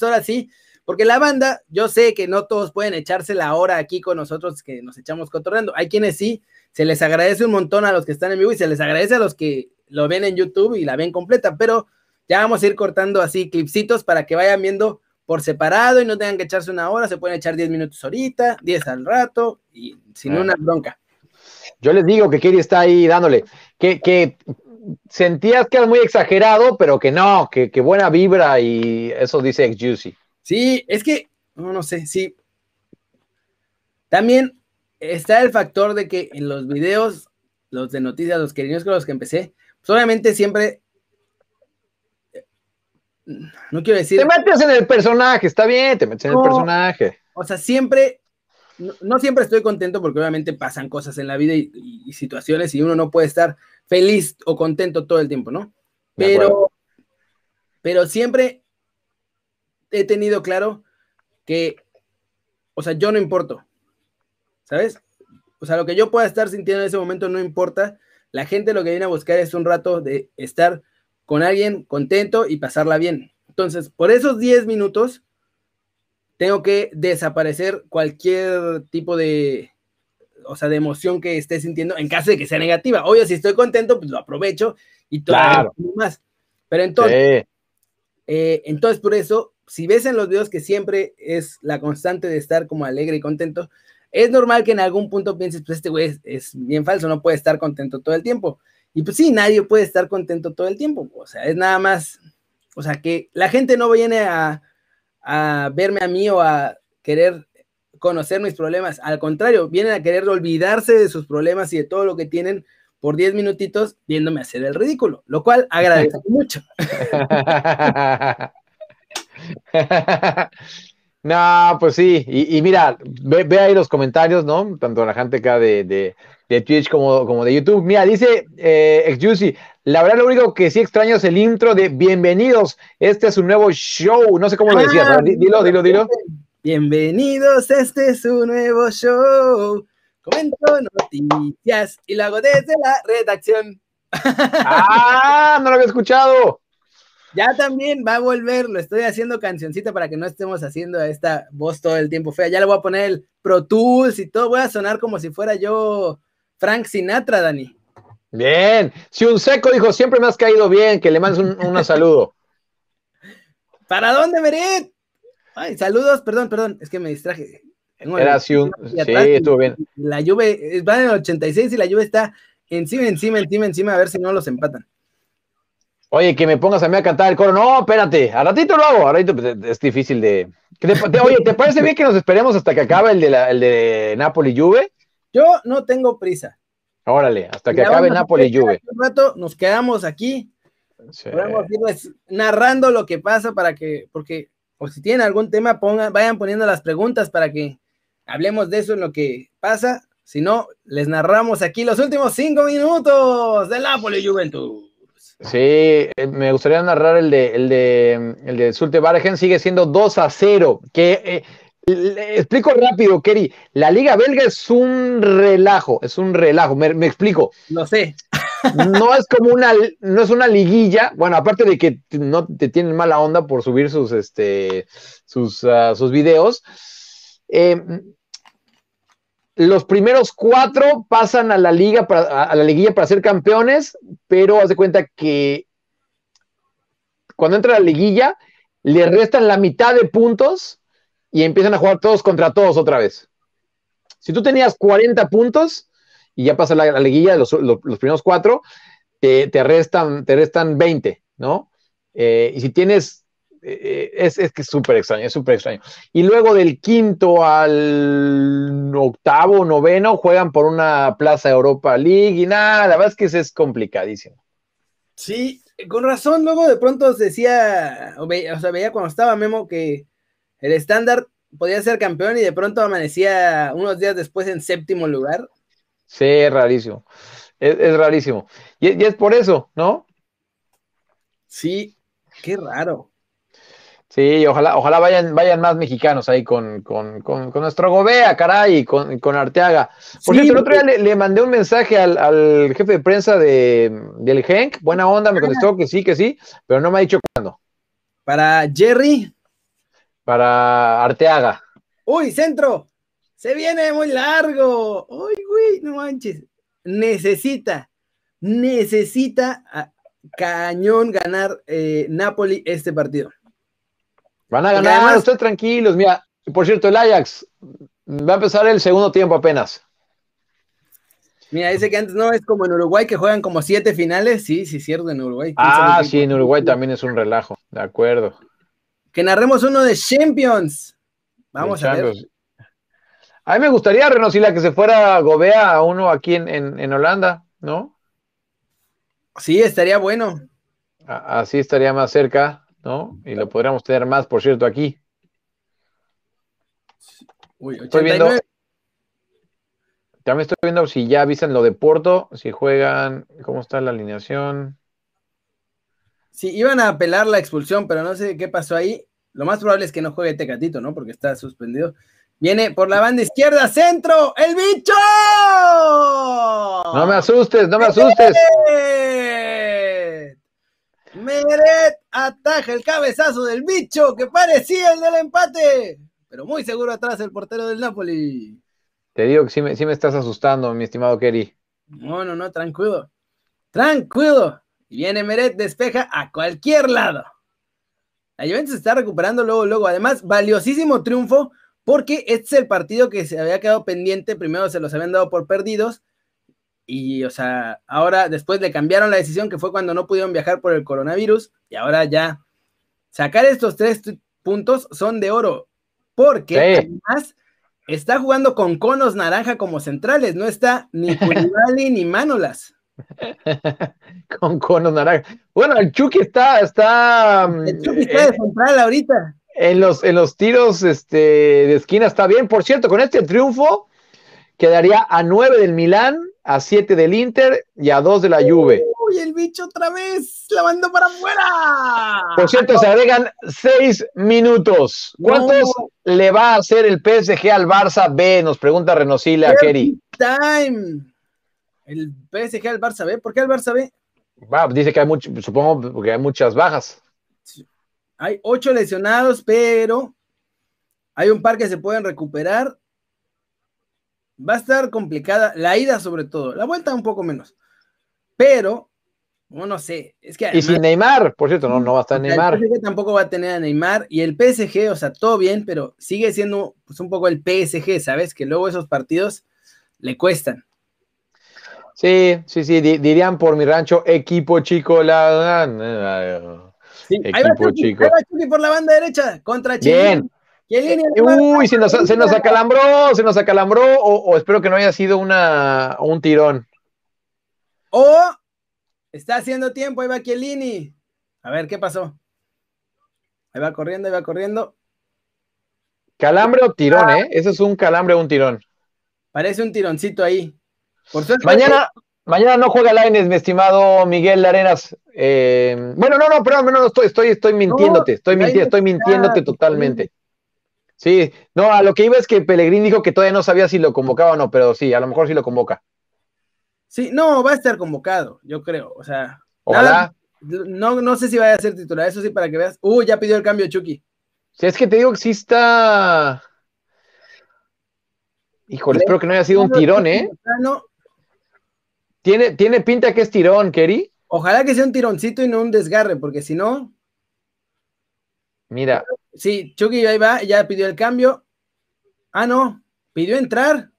ahora sí, porque la banda, yo sé que no todos pueden echarse la hora aquí con nosotros que nos echamos cotorreando. Hay quienes sí, se les agradece un montón a los que están en vivo y se les agradece a los que lo ven en YouTube y la ven completa, pero ya vamos a ir cortando así clipsitos para que vayan viendo por separado y no tengan que echarse una hora, se pueden echar 10 minutos ahorita, 10 al rato y sin una bronca. Yo les digo que Kiri está ahí dándole, que, que sentías que era muy exagerado, pero que no, que, que buena vibra y eso dice ex Juicy. Sí, es que, no, no sé, sí. También está el factor de que en los videos, los de noticias, los queridos con los que empecé, pues obviamente siempre no quiero decir. Te metes en el personaje, está bien, te metes en el personaje. O sea, siempre, no, siempre estoy contento porque obviamente pasan cosas en la vida y, situaciones y uno no puede estar feliz o contento todo el tiempo, ¿no? Pero, pero siempre he tenido claro que, o sea, yo no importo, ¿sabes? O sea, lo que yo pueda estar sintiendo en ese momento no importa. La gente lo que viene a buscar es un rato de estar con alguien contento y pasarla bien. Entonces, por esos 10 minutos, tengo que desaparecer cualquier tipo de, o sea, de emoción que esté sintiendo en caso de que sea negativa. Obvio, si estoy contento, pues lo aprovecho y todo Claro. más. Pero entonces, Sí. eh, entonces, por eso, si ves en los videos que siempre es la constante de estar como alegre y contento, es normal que en algún punto pienses, pues este güey es, es bien falso, no puede estar contento todo el tiempo. Y pues sí, nadie puede estar contento todo el tiempo. O sea, es nada más, o sea, que la gente no viene a, a verme a mí o a querer conocer mis problemas. Al contrario, vienen a querer olvidarse de sus problemas y de todo lo que tienen por 10 minutitos viéndome hacer el ridículo, lo cual agradezco mucho. no, pues sí, y, y mira, ve, ve, ahí los comentarios, ¿no? Tanto la gente acá de, de, de Twitch como, como, de YouTube. Mira, dice eh, Exjuicy, la verdad lo único que sí extraño es el intro de Bienvenidos, este es un nuevo show, no sé cómo lo decías, ah, dilo, dilo, dilo. Bienvenidos, este es un nuevo show. Comento noticias y lo hago desde la redacción. Ah, no lo había escuchado. Ya también va a volver, lo estoy haciendo cancioncita para que no estemos haciendo esta voz todo el tiempo fea. Ya le voy a poner el Pro Tools y todo, voy a sonar como si fuera yo Frank Sinatra, Dani. Bien, si un seco dijo, siempre me has caído bien, que le mandes un, un saludo. ¿Para dónde, Meret? Ay, saludos, perdón, perdón, es que me distraje. Era así un, sí, estuvo bien. La lluvia, va en el 86 y la lluvia está encima, encima, encima, encima, a ver si no los empatan. Oye, que me pongas a mí a cantar el coro. No, espérate, a ratito lo hago, a ratito pues, es difícil de... Oye, ¿te parece bien que nos esperemos hasta que acabe el de, la, el de Napoli Juve? Yo no tengo prisa. Órale, hasta que acabe Napoli Juve. Un rato nos quedamos aquí. Sí. Podemos irles narrando lo que pasa para que, porque, o si tienen algún tema, pongan, vayan poniendo las preguntas para que hablemos de eso en lo que pasa. Si no, les narramos aquí los últimos cinco minutos del Napoli Juventus. Sí, eh, me gustaría narrar el de el de el de Sulte Bargen, sigue siendo 2 a 0. Que eh, le explico rápido, Kerry. La Liga Belga es un relajo, es un relajo. Me, me explico. Lo sé. No es como una, no es una liguilla. Bueno, aparte de que no te tienen mala onda por subir sus, este, sus, uh, sus videos. Eh, los primeros cuatro pasan a la liga para, a la liguilla para ser campeones, pero haz de cuenta que cuando entra a la liguilla le restan la mitad de puntos y empiezan a jugar todos contra todos otra vez. Si tú tenías 40 puntos y ya pasa la, la liguilla, los, los, primeros cuatro, te, te, restan, te restan 20, ¿no? Eh, y si tienes es, es, que es súper extraño, es súper extraño. Y luego del quinto al octavo, noveno, juegan por una Plaza Europa League y nada, la verdad es que es complicadísimo. Sí, con razón, luego de pronto decía, o sea, veía cuando estaba Memo que el estándar podía ser campeón y de pronto amanecía unos días después en séptimo lugar. Sí, es rarísimo, es, es rarísimo. Y, y es por eso, ¿no? Sí, qué raro. Sí, ojalá, ojalá vayan, vayan más mexicanos ahí con, con, con, con nuestro Gobea, caray, con, con Arteaga. Por sí, cierto, el otro día le, le, mandé un mensaje al, al jefe de prensa de, del Henk, buena onda, me contestó que sí, que sí, pero no me ha dicho cuándo. ¿Para Jerry? Para Arteaga. Uy, centro, se viene muy largo. Uy, güey, no manches. Necesita, necesita a cañón ganar eh, Napoli este partido. Van a ganar, además, tranquilos. Mira, por cierto, el Ajax va a empezar el segundo tiempo apenas. Mira, dice que antes no es como en Uruguay que juegan como siete finales. Sí, sí, cierto, en Uruguay. Ah, sí, en Uruguay también es un relajo. De acuerdo. Que narremos uno de Champions. Vamos a ver. A mí me gustaría, Renosila, que se fuera Gobea a uno aquí en, en, en Holanda, ¿no? Sí, estaría bueno. Así estaría más cerca. ¿no? Y lo podríamos tener más, por cierto, aquí. Uy, 89. Estoy viendo. También estoy viendo si ya avisan lo de Porto, si juegan, cómo está la alineación. Sí, iban a apelar la expulsión, pero no sé qué pasó ahí. Lo más probable es que no juegue Tecatito, ¿no? Porque está suspendido. Viene por la banda izquierda, centro, el bicho. No me asustes, no me asustes. Meret ataja el cabezazo del bicho que parecía el del empate, pero muy seguro atrás el portero del Napoli. Te digo que sí me, sí me estás asustando, mi estimado Kerry. No, no, no, tranquilo. Tranquilo. Y viene Meret, despeja a cualquier lado. La Juventus está recuperando luego, luego. Además, valiosísimo triunfo porque este es el partido que se había quedado pendiente. Primero se los habían dado por perdidos. Y, o sea, ahora después le cambiaron la decisión, que fue cuando no pudieron viajar por el coronavirus. Y ahora ya sacar estos tres puntos son de oro. Porque además está jugando con conos naranja como centrales. No está ni Koulibaly ni Manolas. con conos naranja. Bueno, el Chucky está, está. El Chucky está de central ahorita. En los, en los tiros este, de esquina está bien. Por cierto, con este triunfo quedaría a 9 del Milán, a 7 del Inter y a 2 de la Juve. ¡Uy, el bicho otra vez! ¡La mandó para afuera! Por cierto, se agregan 6 minutos. ¿Cuántos le va a hacer el PSG al Barça B? Nos pregunta Renosila Kerry. Time. El PSG al Barça B. ¿Por qué al Barça B? dice que hay mucho, supongo porque hay muchas bajas. Hay ocho lesionados, pero hay un par que se pueden recuperar. Va a estar complicada, la ida sobre todo, la vuelta un poco menos. Pero, no, sé, es que... y sin Neymar, por cierto, no, no va a estar Neymar. El PSG tampoco va a tener a Neymar y el PSG, o sea, todo bien, pero sigue siendo pues, un poco el PSG, ¿sabes? Que luego esos partidos le cuestan. Sí, sí, sí, dirían por mi rancho, equipo chico, la... ahí va Chucky, por la banda derecha, contra Chile. Bien. Uy, se nos, se nos acalambró, se nos acalambró, o, espero que no haya sido una, un tirón. O está haciendo tiempo, ahí va Chiellini. A ver, ¿qué pasó? Ahí va corriendo, ahí va corriendo. Calambre o tirón, ah. ¿eh? Eso es un calambre o un tirón. Parece un tironcito ahí mañana, mañana no juega Laines, mi estimado Miguel Arenas. Eh, bueno, no, no, perdón, no, no, estoy, estoy, estoy mintiéndote, estoy mintiendo, estoy mintiéndote totalmente. Sí, no, a lo que iba es que Pellegrín dijo que todavía no sabía si lo convocaba o no, pero sí, a lo mejor sí lo convoca. Sí, no, va a estar convocado, yo creo, o sea. Ojalá. no, no sé si vaya a ser titular, eso sí, para que veas. Uh, ya pidió el cambio Chucky. Sí, es que te digo que sí está. Híjole, espero que no haya sido un tirón, ¿eh? ¿Tiene, tiene pinta que es tirón, Kerry. Ojalá que sea un tironcito y no un desgarre, porque si no. Mira. Sí, Chucky ahí va, ya pidió el cambio. Ah, no, pidió entrar.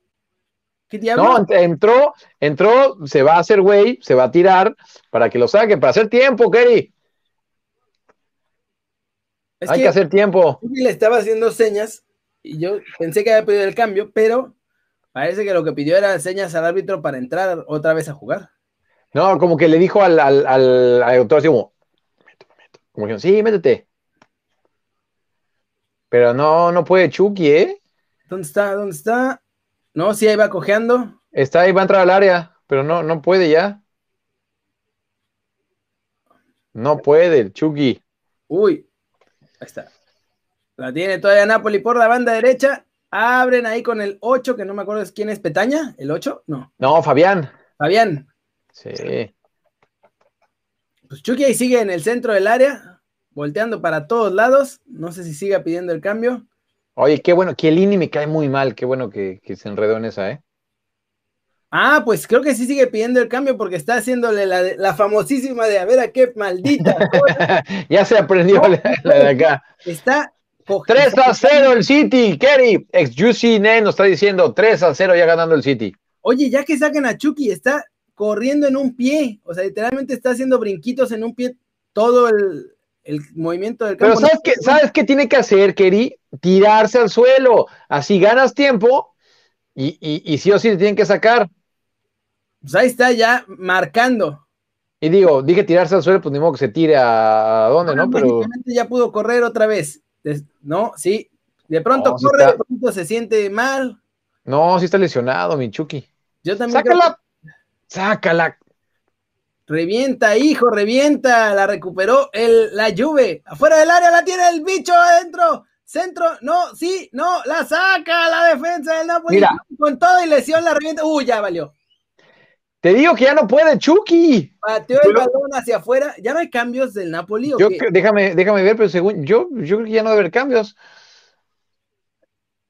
¿Qué diablos? No, entró, entró, se va a hacer güey, se va a tirar para que lo saque, para hacer tiempo, Kerry. Hay que, hacer tiempo. Chucky le estaba haciendo señas y yo pensé que había pedido el cambio, pero Parece que lo que pidió era señas al árbitro para entrar otra vez a jugar. No, como que le dijo al, al, al, doctor así como, como que, sí, métete. Pero no, no puede Chucky, ¿eh? ¿Dónde está? ¿Dónde está? No, sí, ahí va cojeando. Está ahí, va a entrar al área, pero no, no puede ya. No puede el Chucky. Uy, ahí está. La tiene todavía Napoli por la banda derecha. Abren ahí con el 8, que no me acuerdo quién es Petaña, ¿el 8? No. No, Fabián. Fabián. Sí. Pues Chucky ahí sigue en el centro del área, volteando para todos lados. No sé si siga pidiendo el cambio. Oye, qué bueno, Chiellini me cae muy mal, qué bueno que, se enredó en esa, ¿eh? Ah, pues creo que sí sigue pidiendo el cambio porque está haciéndole la, la famosísima de a ver a qué maldita. ya se aprendió la de acá. Está 3 a 0 el City, Kerry. Ex Juicy Nen nos está diciendo 3 a 0 ya ganando el City. Oye, ya que saquen a Chucky, está corriendo en un pie. O sea, literalmente está haciendo brinquitos en un pie todo el, movimiento del campo. Pero ¿sabes qué, ¿sabes qué tiene que hacer, Kerry? Tirarse al suelo. Así ganas tiempo y, y, sí o sí te tienen que sacar. Pues ahí está ya marcando. Y digo, dije tirarse al suelo, pues ni modo que se tire a, dónde, ¿no? Pero ya pudo correr otra vez. No, sí. De pronto corre, de pronto se siente mal. No, sí está lesionado, mi Chucky. Yo también. Sácala. Sácala. Revienta, hijo, revienta. La recuperó el, la Juve. Afuera del área la tiene el bicho adentro. Centro, no, sí, no, la saca la defensa del Napoli. Con todo y lesión la revienta. Uy, ya valió. Te digo que ya no puede Chucky. Pateó el balón hacia afuera. ¿Ya no hay cambios del Napoli? yo, Déjame, déjame ver, pero según yo, yo creo que ya no debe haber cambios.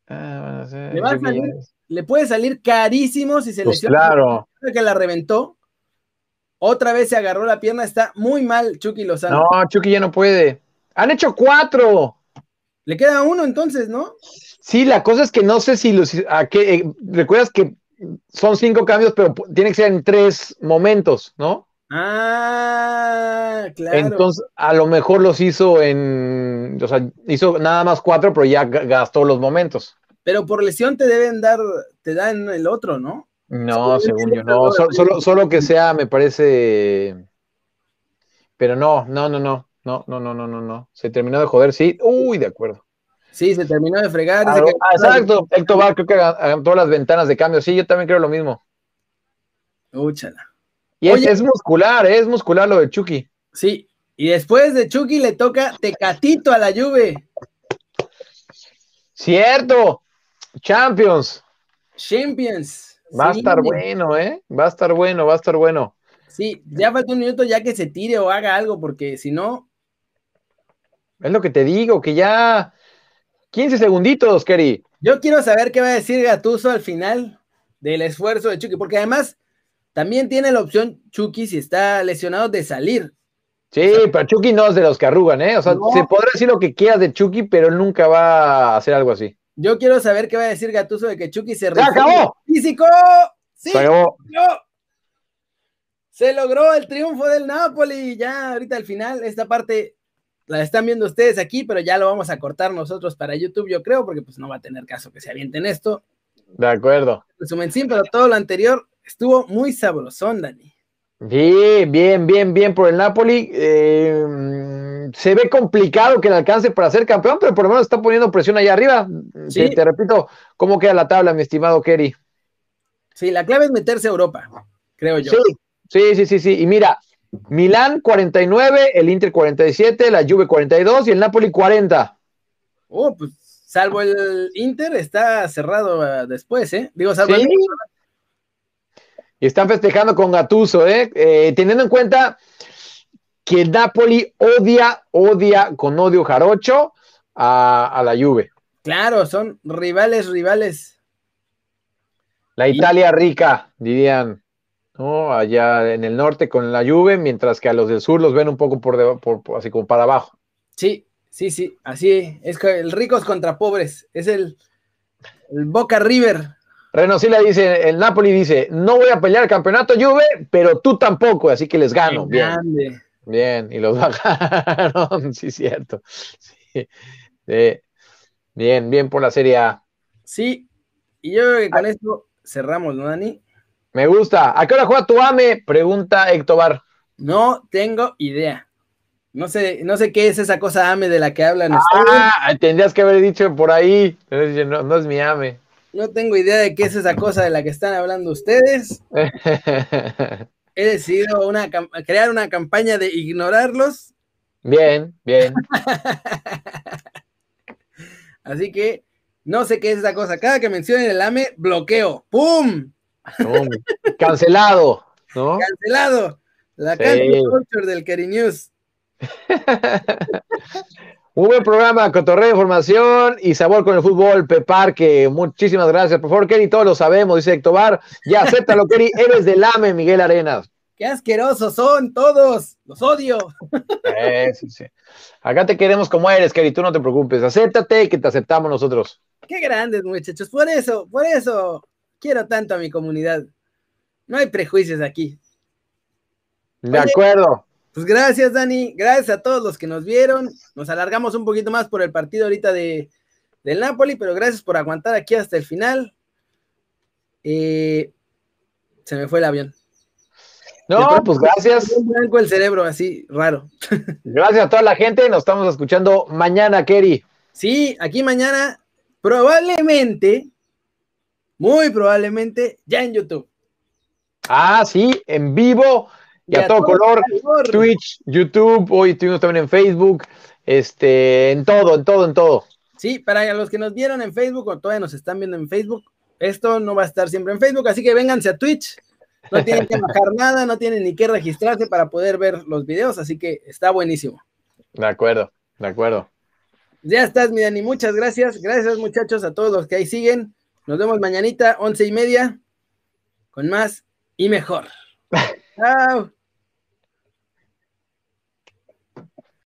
Ah, Le va a salir le puede salir carísimo si se pues Claro. Que la reventó. Otra vez se agarró la pierna, está muy mal Chucky Lozano. No, Chucky ya no puede. Han hecho cuatro. Le queda uno entonces, ¿no? Sí, la cosa es que no sé si los. A qué, eh, Recuerdas que son cinco cambios, pero tiene que ser en tres momentos, ¿no? Ah, claro. Entonces, a lo mejor los hizo en. O sea, hizo nada más cuatro, pero ya gastó los momentos. Pero por lesión te deben dar, te dan el otro, ¿no? No, según yo, no. Solo, solo, que sea, me parece. Pero no, no, no, no. No, no, no, no, no, no. Se terminó de joder, sí. Uy, de acuerdo. Sí, se terminó de fregar. Ah, exacto, Héctor va, creo que todas las ventanas de cambio. Sí, yo también creo lo mismo. Úchala. Y es, muscular, ¿eh? es muscular lo de Chucky. Sí, y después de Chucky le toca Tecatito a la Juve. Cierto. Champions. Champions. Va a estar bueno, ¿eh? Va a estar bueno, va a estar bueno. Sí, ya falta un minuto ya que se tire o haga algo, porque si no. Es lo que te digo, que ya 15 segunditos, Kerry. Yo quiero saber qué va a decir Gatuso al final del esfuerzo de Chucky, porque además también tiene la opción Chucky, si está lesionado, de salir. Sí, pero Chucky no es de los que arrugan, ¿eh? O sea, se podrá decir lo que quieras de Chucky, pero nunca va a hacer algo así. Yo quiero saber qué va a decir Gatuso de que Chucky se, ¡Se acabó! ¡Físico! ¡Sí! Se acabó. Se logró el triunfo del Napoli. Ya ahorita al final, esta parte la están viendo ustedes aquí, pero ya lo vamos a cortar nosotros para YouTube, yo creo, porque pues no va a tener caso que se avienten esto. De acuerdo. Resumen sí, pero todo lo anterior estuvo muy sabrosón, Dani. Bien, bien, bien, bien por el Napoli. Eh, se ve complicado que le alcance para ser campeón, pero por lo menos está poniendo presión allá arriba. ¿Sí? Te, repito, ¿cómo queda la tabla, mi estimado Kerry? Sí, la clave es meterse a Europa, creo yo. Sí, sí, sí, sí. sí. Y mira, Milán 49, el Inter 47, la Juve 42 y el Napoli 40. Oh, pues salvo el Inter, está cerrado uh, después, ¿eh? Digo, salvo ¿Sí? Y están festejando con Gatuso, ¿eh? ¿eh? Teniendo en cuenta que el Napoli odia, odia con odio jarocho a, a la Juve. Claro, son rivales, rivales. La Italia rica, dirían. Allá en el norte con la lluvia, mientras que a los del sur los ven un poco por, por, así como para abajo. Sí, sí, sí, así es el ricos contra pobres, es el, Boca River. Reno le dice, el Napoli dice, no voy a pelear el campeonato Juve, pero tú tampoco, así que les gano. Bien, bien, y los bajaron, sí, cierto. Bien, bien por la Serie A. Sí, y yo creo que con esto cerramos, ¿no, Dani? Me gusta. ¿A qué hora juega tu AME? Pregunta Héctor No tengo idea. No sé, no sé qué es esa cosa AME de la que hablan ah, tendrías que haber dicho por ahí. No, no, es mi AME. No tengo idea de qué es esa cosa de la que están hablando ustedes. He decidido una, crear una campaña de ignorarlos. Bien, bien. Así que no sé qué es esa cosa. Cada que mencionen el AME, bloqueo. ¡Pum! Cancelado, ¿no? Cancelado. La sí. culture del Keri News. Un buen programa, cotorreo de información y sabor con el fútbol, Peparque. Muchísimas gracias. Por favor, Keri, todos lo sabemos, dice Héctor Ya acéptalo, Keri. Eres del AME, Miguel Arenas. Qué asquerosos son todos. Los odio. Acá te queremos como eres, Keri. Tú no te preocupes. Acéptate que te aceptamos nosotros. Qué grandes, muchachos. Por eso, por eso Quiero tanto a mi comunidad. No hay prejuicios aquí. De acuerdo. Pues gracias, Dani. Gracias a todos los que nos vieron. Nos alargamos un poquito más por el partido ahorita de, del Napoli, pero gracias por aguantar aquí hasta el final. Eh, se me fue el avión. No, pues gracias. Blanco el cerebro, así, raro. Gracias a toda la gente. Nos estamos escuchando mañana, Kerry. Sí, aquí mañana, probablemente muy probablemente ya en YouTube. Ah, sí, en vivo y, a, todo, color, Twitch, YouTube, hoy estuvimos también en Facebook, este, en todo, en todo, en todo. Sí, para los que nos vieron en Facebook o todavía nos están viendo en Facebook, esto no va a estar siempre en Facebook, así que vénganse a Twitch. No tienen que bajar nada, no tienen ni que registrarse para poder ver los videos, así que está buenísimo. De acuerdo, de acuerdo. Ya estás, mi Dani, muchas gracias. Gracias, muchachos, a todos los que ahí siguen. Nos vemos mañanita, once y media, con más y mejor. Chao.